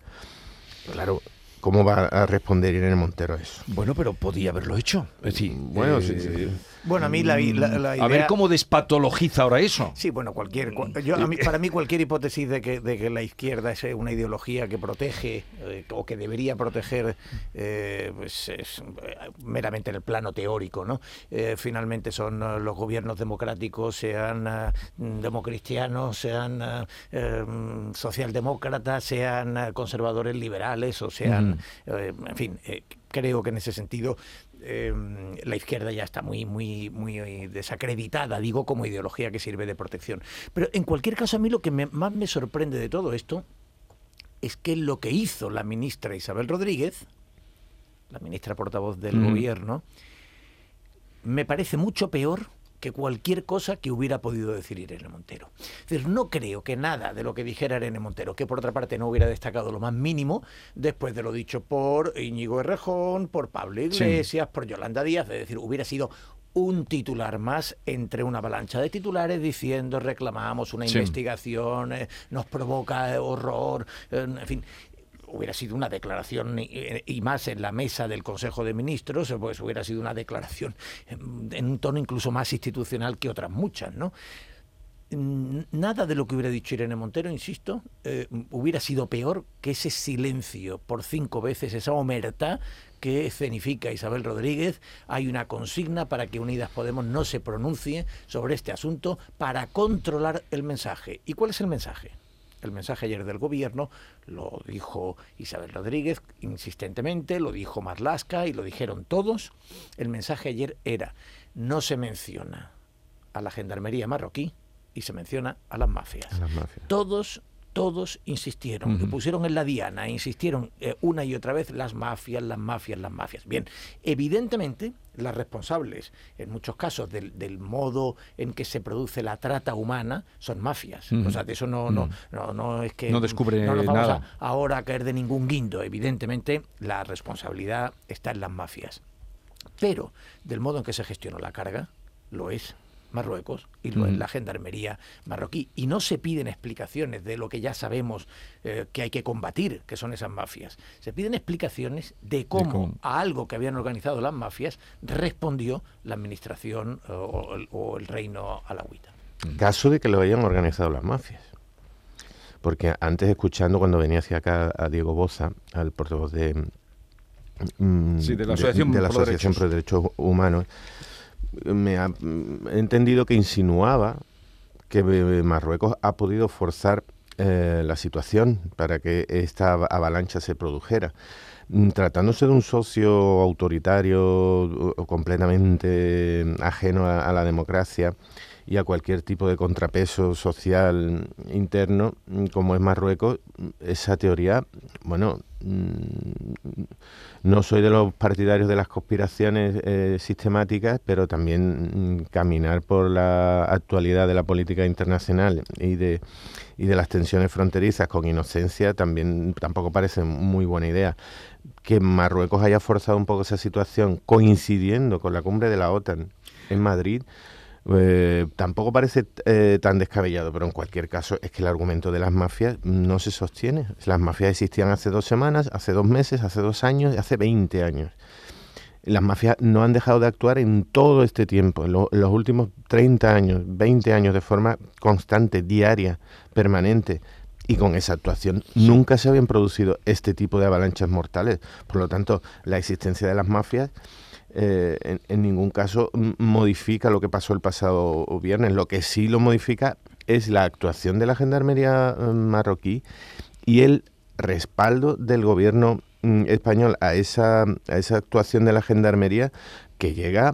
Claro, ¿cómo va a responder Irene Montero a eso? Bueno, pero podía haberlo hecho. Es decir, bueno, sí, sí. Eh, bueno, a mí la, idea... A ver cómo despatologiza ahora eso. Sí, bueno, cualquier... Yo, para mí cualquier hipótesis de que, de que la izquierda es una ideología que protege eh, o que debería proteger eh, pues es eh, meramente en el plano teórico, ¿no? finalmente son los gobiernos democráticos, sean democristianos, sean socialdemócratas, sean conservadores liberales o sean... en fin, creo que en ese sentido Em, la izquierda ya está muy, muy, muy desacreditada, digo, como ideología que sirve de protección. Pero en cualquier caso, a mí lo que más me sorprende de todo esto es que lo que hizo la ministra Isabel Rodríguez, la ministra portavoz del gobierno, me parece mucho peor que cualquier cosa que hubiera podido decir Irene Montero. Es decir, no creo que nada de lo que dijera Irene Montero, que por otra parte no hubiera destacado lo más mínimo, después de lo dicho por Íñigo Errejón, por Pablo Iglesias, por Yolanda Díaz, es decir, hubiera sido un titular más entre una avalancha de titulares diciendo reclamamos una investigación, eh, nos provoca horror, eh, en fin hubiera sido una declaración y, más en la mesa del Consejo de Ministros, pues hubiera sido una declaración en, un tono incluso más institucional que otras muchas, ¿no? Nada de lo que hubiera dicho Irene Montero, insisto, eh, hubiera sido peor que ese silencio por cinco veces, esa omerta que escenifica Isabel Rodríguez. Hay una consigna para que Unidas Podemos no se pronuncie sobre este asunto para controlar el mensaje. ¿Y cuál es el mensaje? El mensaje ayer del gobierno lo dijo Isabel Rodríguez insistentemente, lo dijo Marlasca y lo dijeron todos. El mensaje ayer era, no se menciona a la gendarmería marroquí y se menciona a las mafias. Todos todos insistieron, y pusieron en la diana, insistieron eh, una y otra vez las mafias, las mafias, las mafias. Bien, evidentemente las responsables, en muchos casos, del, modo en que se produce la trata humana son mafias. O sea, de eso no, no, no, es que no descubre no nos vamos A, ahora a caer de ningún guindo. Evidentemente, la responsabilidad está en las mafias. Pero del modo en que se gestionó la carga, lo es. Marruecos y lo en la gendarmería marroquí. Y no se piden explicaciones de lo que ya sabemos eh, que hay que combatir, que son esas mafias. Se piden explicaciones de cómo, a algo que habían organizado las mafias respondió la administración eh, o, el reino alawita. Caso de que lo hayan organizado las mafias. Porque antes escuchando cuando venía hacia acá a Diego Boza, al portavoz de, mm, de la Asociación, de, la Asociación por Derechos Humanos, me ha entendido que insinuaba que Marruecos ha podido forzar eh, la situación para que esta avalancha se produjera. Mm, tratándose de un socio autoritario o completamente ajeno a, la democracia y a cualquier tipo de contrapeso social interno, mm, como es Marruecos, esa teoría, bueno, mm, no soy de los partidarios de las conspiraciones eh, sistemáticas, pero también mm, caminar por la actualidad de la política internacional y de, y de las tensiones fronterizas con inocencia también tampoco parece muy buena idea. Que Marruecos haya forzado un poco esa situación coincidiendo con la cumbre de la OTAN en Madrid, eh, tampoco parece eh, tan descabellado, pero en cualquier caso es que el argumento de las mafias no se sostiene. Las mafias existían hace dos semanas, hace dos meses, hace dos años hace 20 años. Las mafias no han dejado de actuar en todo este tiempo, en, los últimos 30 años, 20 años de forma constante, diaria, permanente. Y con esa actuación nunca se habían producido este tipo de avalanchas mortales. Por lo tanto, la existencia de las mafias eh, en, ningún caso modifica lo que pasó el pasado viernes. Lo que sí lo modifica es la actuación de la Gendarmería eh, marroquí y el respaldo del gobierno mm, español a esa, a esa actuación de la Gendarmería que llega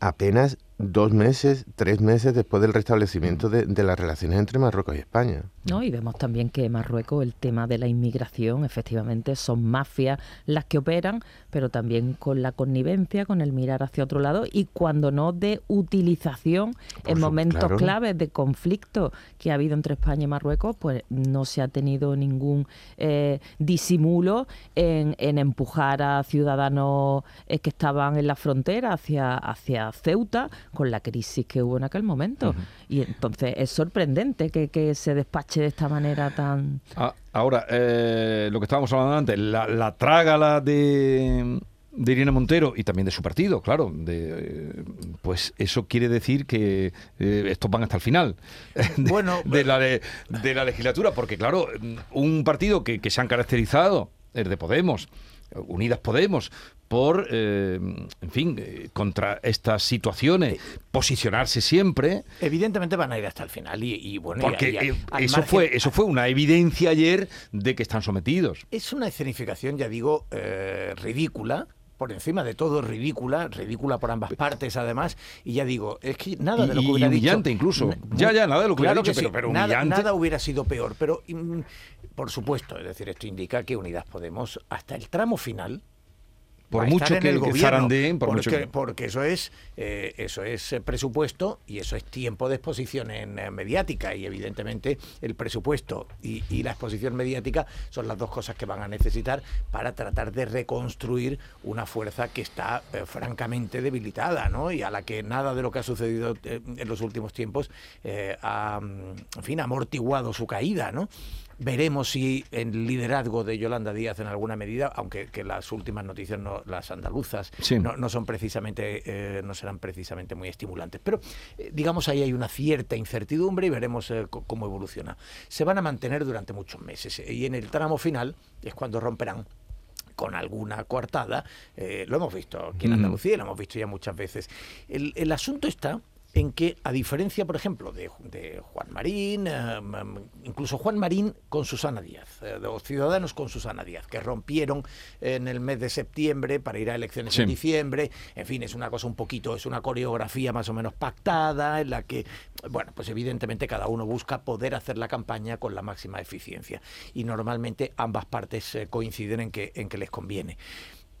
apenas dos meses, tres meses después del restablecimiento de, de, las relaciones entre Marruecos y España. No, y vemos también que Marruecos, el tema de la inmigración, efectivamente son mafias las que operan, pero también con la connivencia, con el mirar hacia otro lado y cuando no de utilización en momentos claves de conflicto que ha habido entre España y Marruecos, pues no se ha tenido ningún eh, disimulo en, en, empujar a ciudadanos eh, que estaban en la frontera hacia, hacia Ceuta con la crisis que hubo en aquel momento. Y entonces es sorprendente que, que se despache de esta manera tan... Ah, ahora, eh, lo que estábamos hablando antes, la, la trágala de de Irene Montero y también de su partido, claro, de, pues eso quiere decir que eh, estos van hasta el final bueno, de, la, de, la legislatura, porque claro, un partido que, que se han caracterizado, el de Podemos, Unidas Podemos, por, eh, en fin, eh, contra estas situaciones, posicionarse siempre. Evidentemente van a ir hasta el final y, bueno, porque eso fue eso fue una evidencia ayer de que están sometidos. Es una escenificación, ya digo, eh, ridícula por encima de todo ridícula, ridícula por ambas partes además, y ya digo, es que nada de lo que hubiera humillante incluso. Ya, ya, nada de lo que hubiera dicho, pero, pero nada, nada, hubiera sido peor, pero mm, por supuesto, es decir, esto indica que Unidas Podemos hasta el tramo final por mucho que, el gobierno, por porque, mucho porque eso es eh, eso es eh, presupuesto y eso es tiempo de exposición en eh, mediática y evidentemente el presupuesto y, la exposición mediática son las dos cosas que van a necesitar para tratar de reconstruir una fuerza que está francamente debilitada ¿no? y a la que nada de lo que ha sucedido en los últimos tiempos ha en fin amortiguado su caída ¿no? Veremos si el liderazgo de Yolanda Díaz en alguna medida, aunque que las últimas noticias, no, las andaluzas, no, son precisamente, eh, no serán precisamente muy estimulantes. Pero eh, digamos ahí hay una cierta incertidumbre y veremos eh, cómo evoluciona. Se van a mantener durante muchos meses y en el tramo final es cuando romperán con alguna coartada. lo hemos visto aquí en Andalucía, lo hemos visto ya muchas veces. El, el asunto está en que, a diferencia, por ejemplo, de, Juan Marín, eh, incluso Juan Marín con Susana Díaz, eh, los ciudadanos con Susana Díaz, que rompieron en el mes de septiembre para ir a elecciones en diciembre, en fin, es una cosa un poquito, es una coreografía más o menos pactada, en la que, bueno, pues evidentemente cada uno busca poder hacer la campaña con la máxima eficiencia. Y normalmente ambas partes eh, coinciden en que, en que les conviene.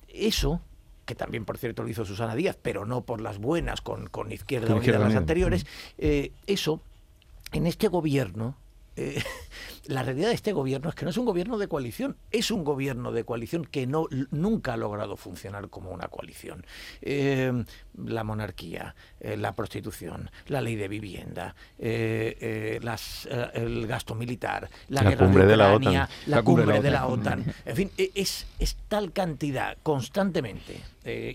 Eso que también por cierto lo hizo Susana Díaz, pero no por las buenas con, con Izquierda Unida las anteriores, eh, eso en este gobierno eh, la realidad de este gobierno es que no es un gobierno de coalición, es un gobierno de coalición que no nunca ha logrado funcionar como una coalición. Eh, la monarquía, eh, la prostitución, la ley de vivienda, las, el gasto militar, la, guerra cumbre de, la OTAN, la, cumbre, de la OTAN. En fin, e, es, es tal cantidad constantemente,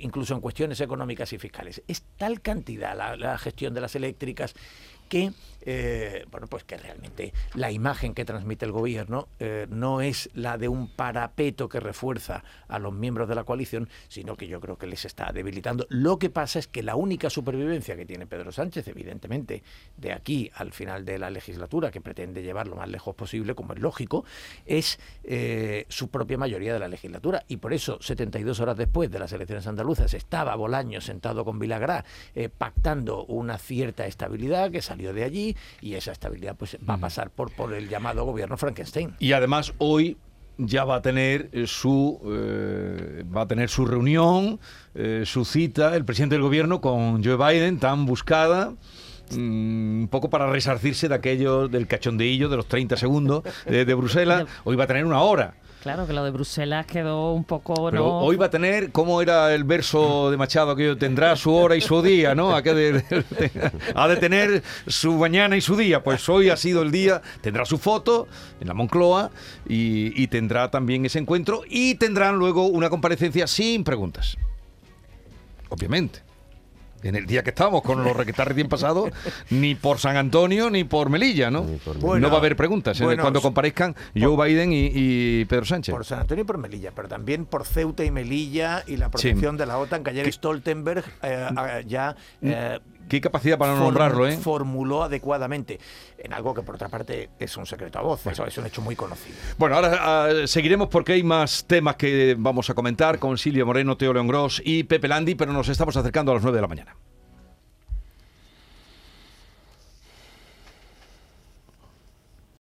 incluso en cuestiones económicas y fiscales, es tal cantidad la gestión de las eléctricas que eh, bueno, pues que realmente la imagen que transmite el gobierno eh, no es la de un parapeto que refuerza a los miembros de la coalición, sino que yo creo que les está debilitando. Lo que pasa es que la única supervivencia que tiene Pedro Sánchez, evidentemente, de aquí al final de la legislatura, que pretende llevar lo más lejos posible, como es lógico, es eh, su propia mayoría de la legislatura. Y por eso, 72 horas después de las elecciones andaluzas, estaba Bolaño sentado con Vilagrá pactando una cierta estabilidad que salió de allí y esa estabilidad pues va a pasar por, por el llamado gobierno Frankenstein. Y además hoy ya va a tener eh, su eh, va a tener su reunión, eh, su cita, el presidente del gobierno con Joe Biden, tan buscada. mm, Un poco para resarcirse de aquello del cachondeillo de los 30 segundos de, de Bruselas. Hoy va a tener una hora. Claro que lo de Bruselas quedó un poco... Pero ¿no? hoy va a tener, ¿cómo era el verso de Machado? Que tendrá su hora y su día, ¿no? Aquel de- de- ha de tener su mañana y su día. Pues hoy ha sido el día, tendrá su foto en la Moncloa y, y tendrá también ese encuentro y tendrán luego una comparecencia sin preguntas. Obviamente. En el día que estamos, con lo que está recién pasado, ni por San Antonio ni por Melilla, ¿no? Bueno, no va a haber preguntas el- bueno, cuando comparezcan Joe Biden y, y Pedro Sánchez. Por San Antonio y por Melilla, pero también por Ceuta y Melilla y la protección de la OTAN, que ayer Stoltenberg eh, ya eh, Qué capacidad para no nombrarlo, ¿eh? formuló adecuadamente, en algo que por otra parte es un secreto a voces, es un hecho muy conocido. Bueno, ahora ah, seguiremos porque hay más temas que vamos a comentar con Silvia Moreno, Teo León Gross y Pepe Landi, pero nos estamos acercando a las 9 de la mañana.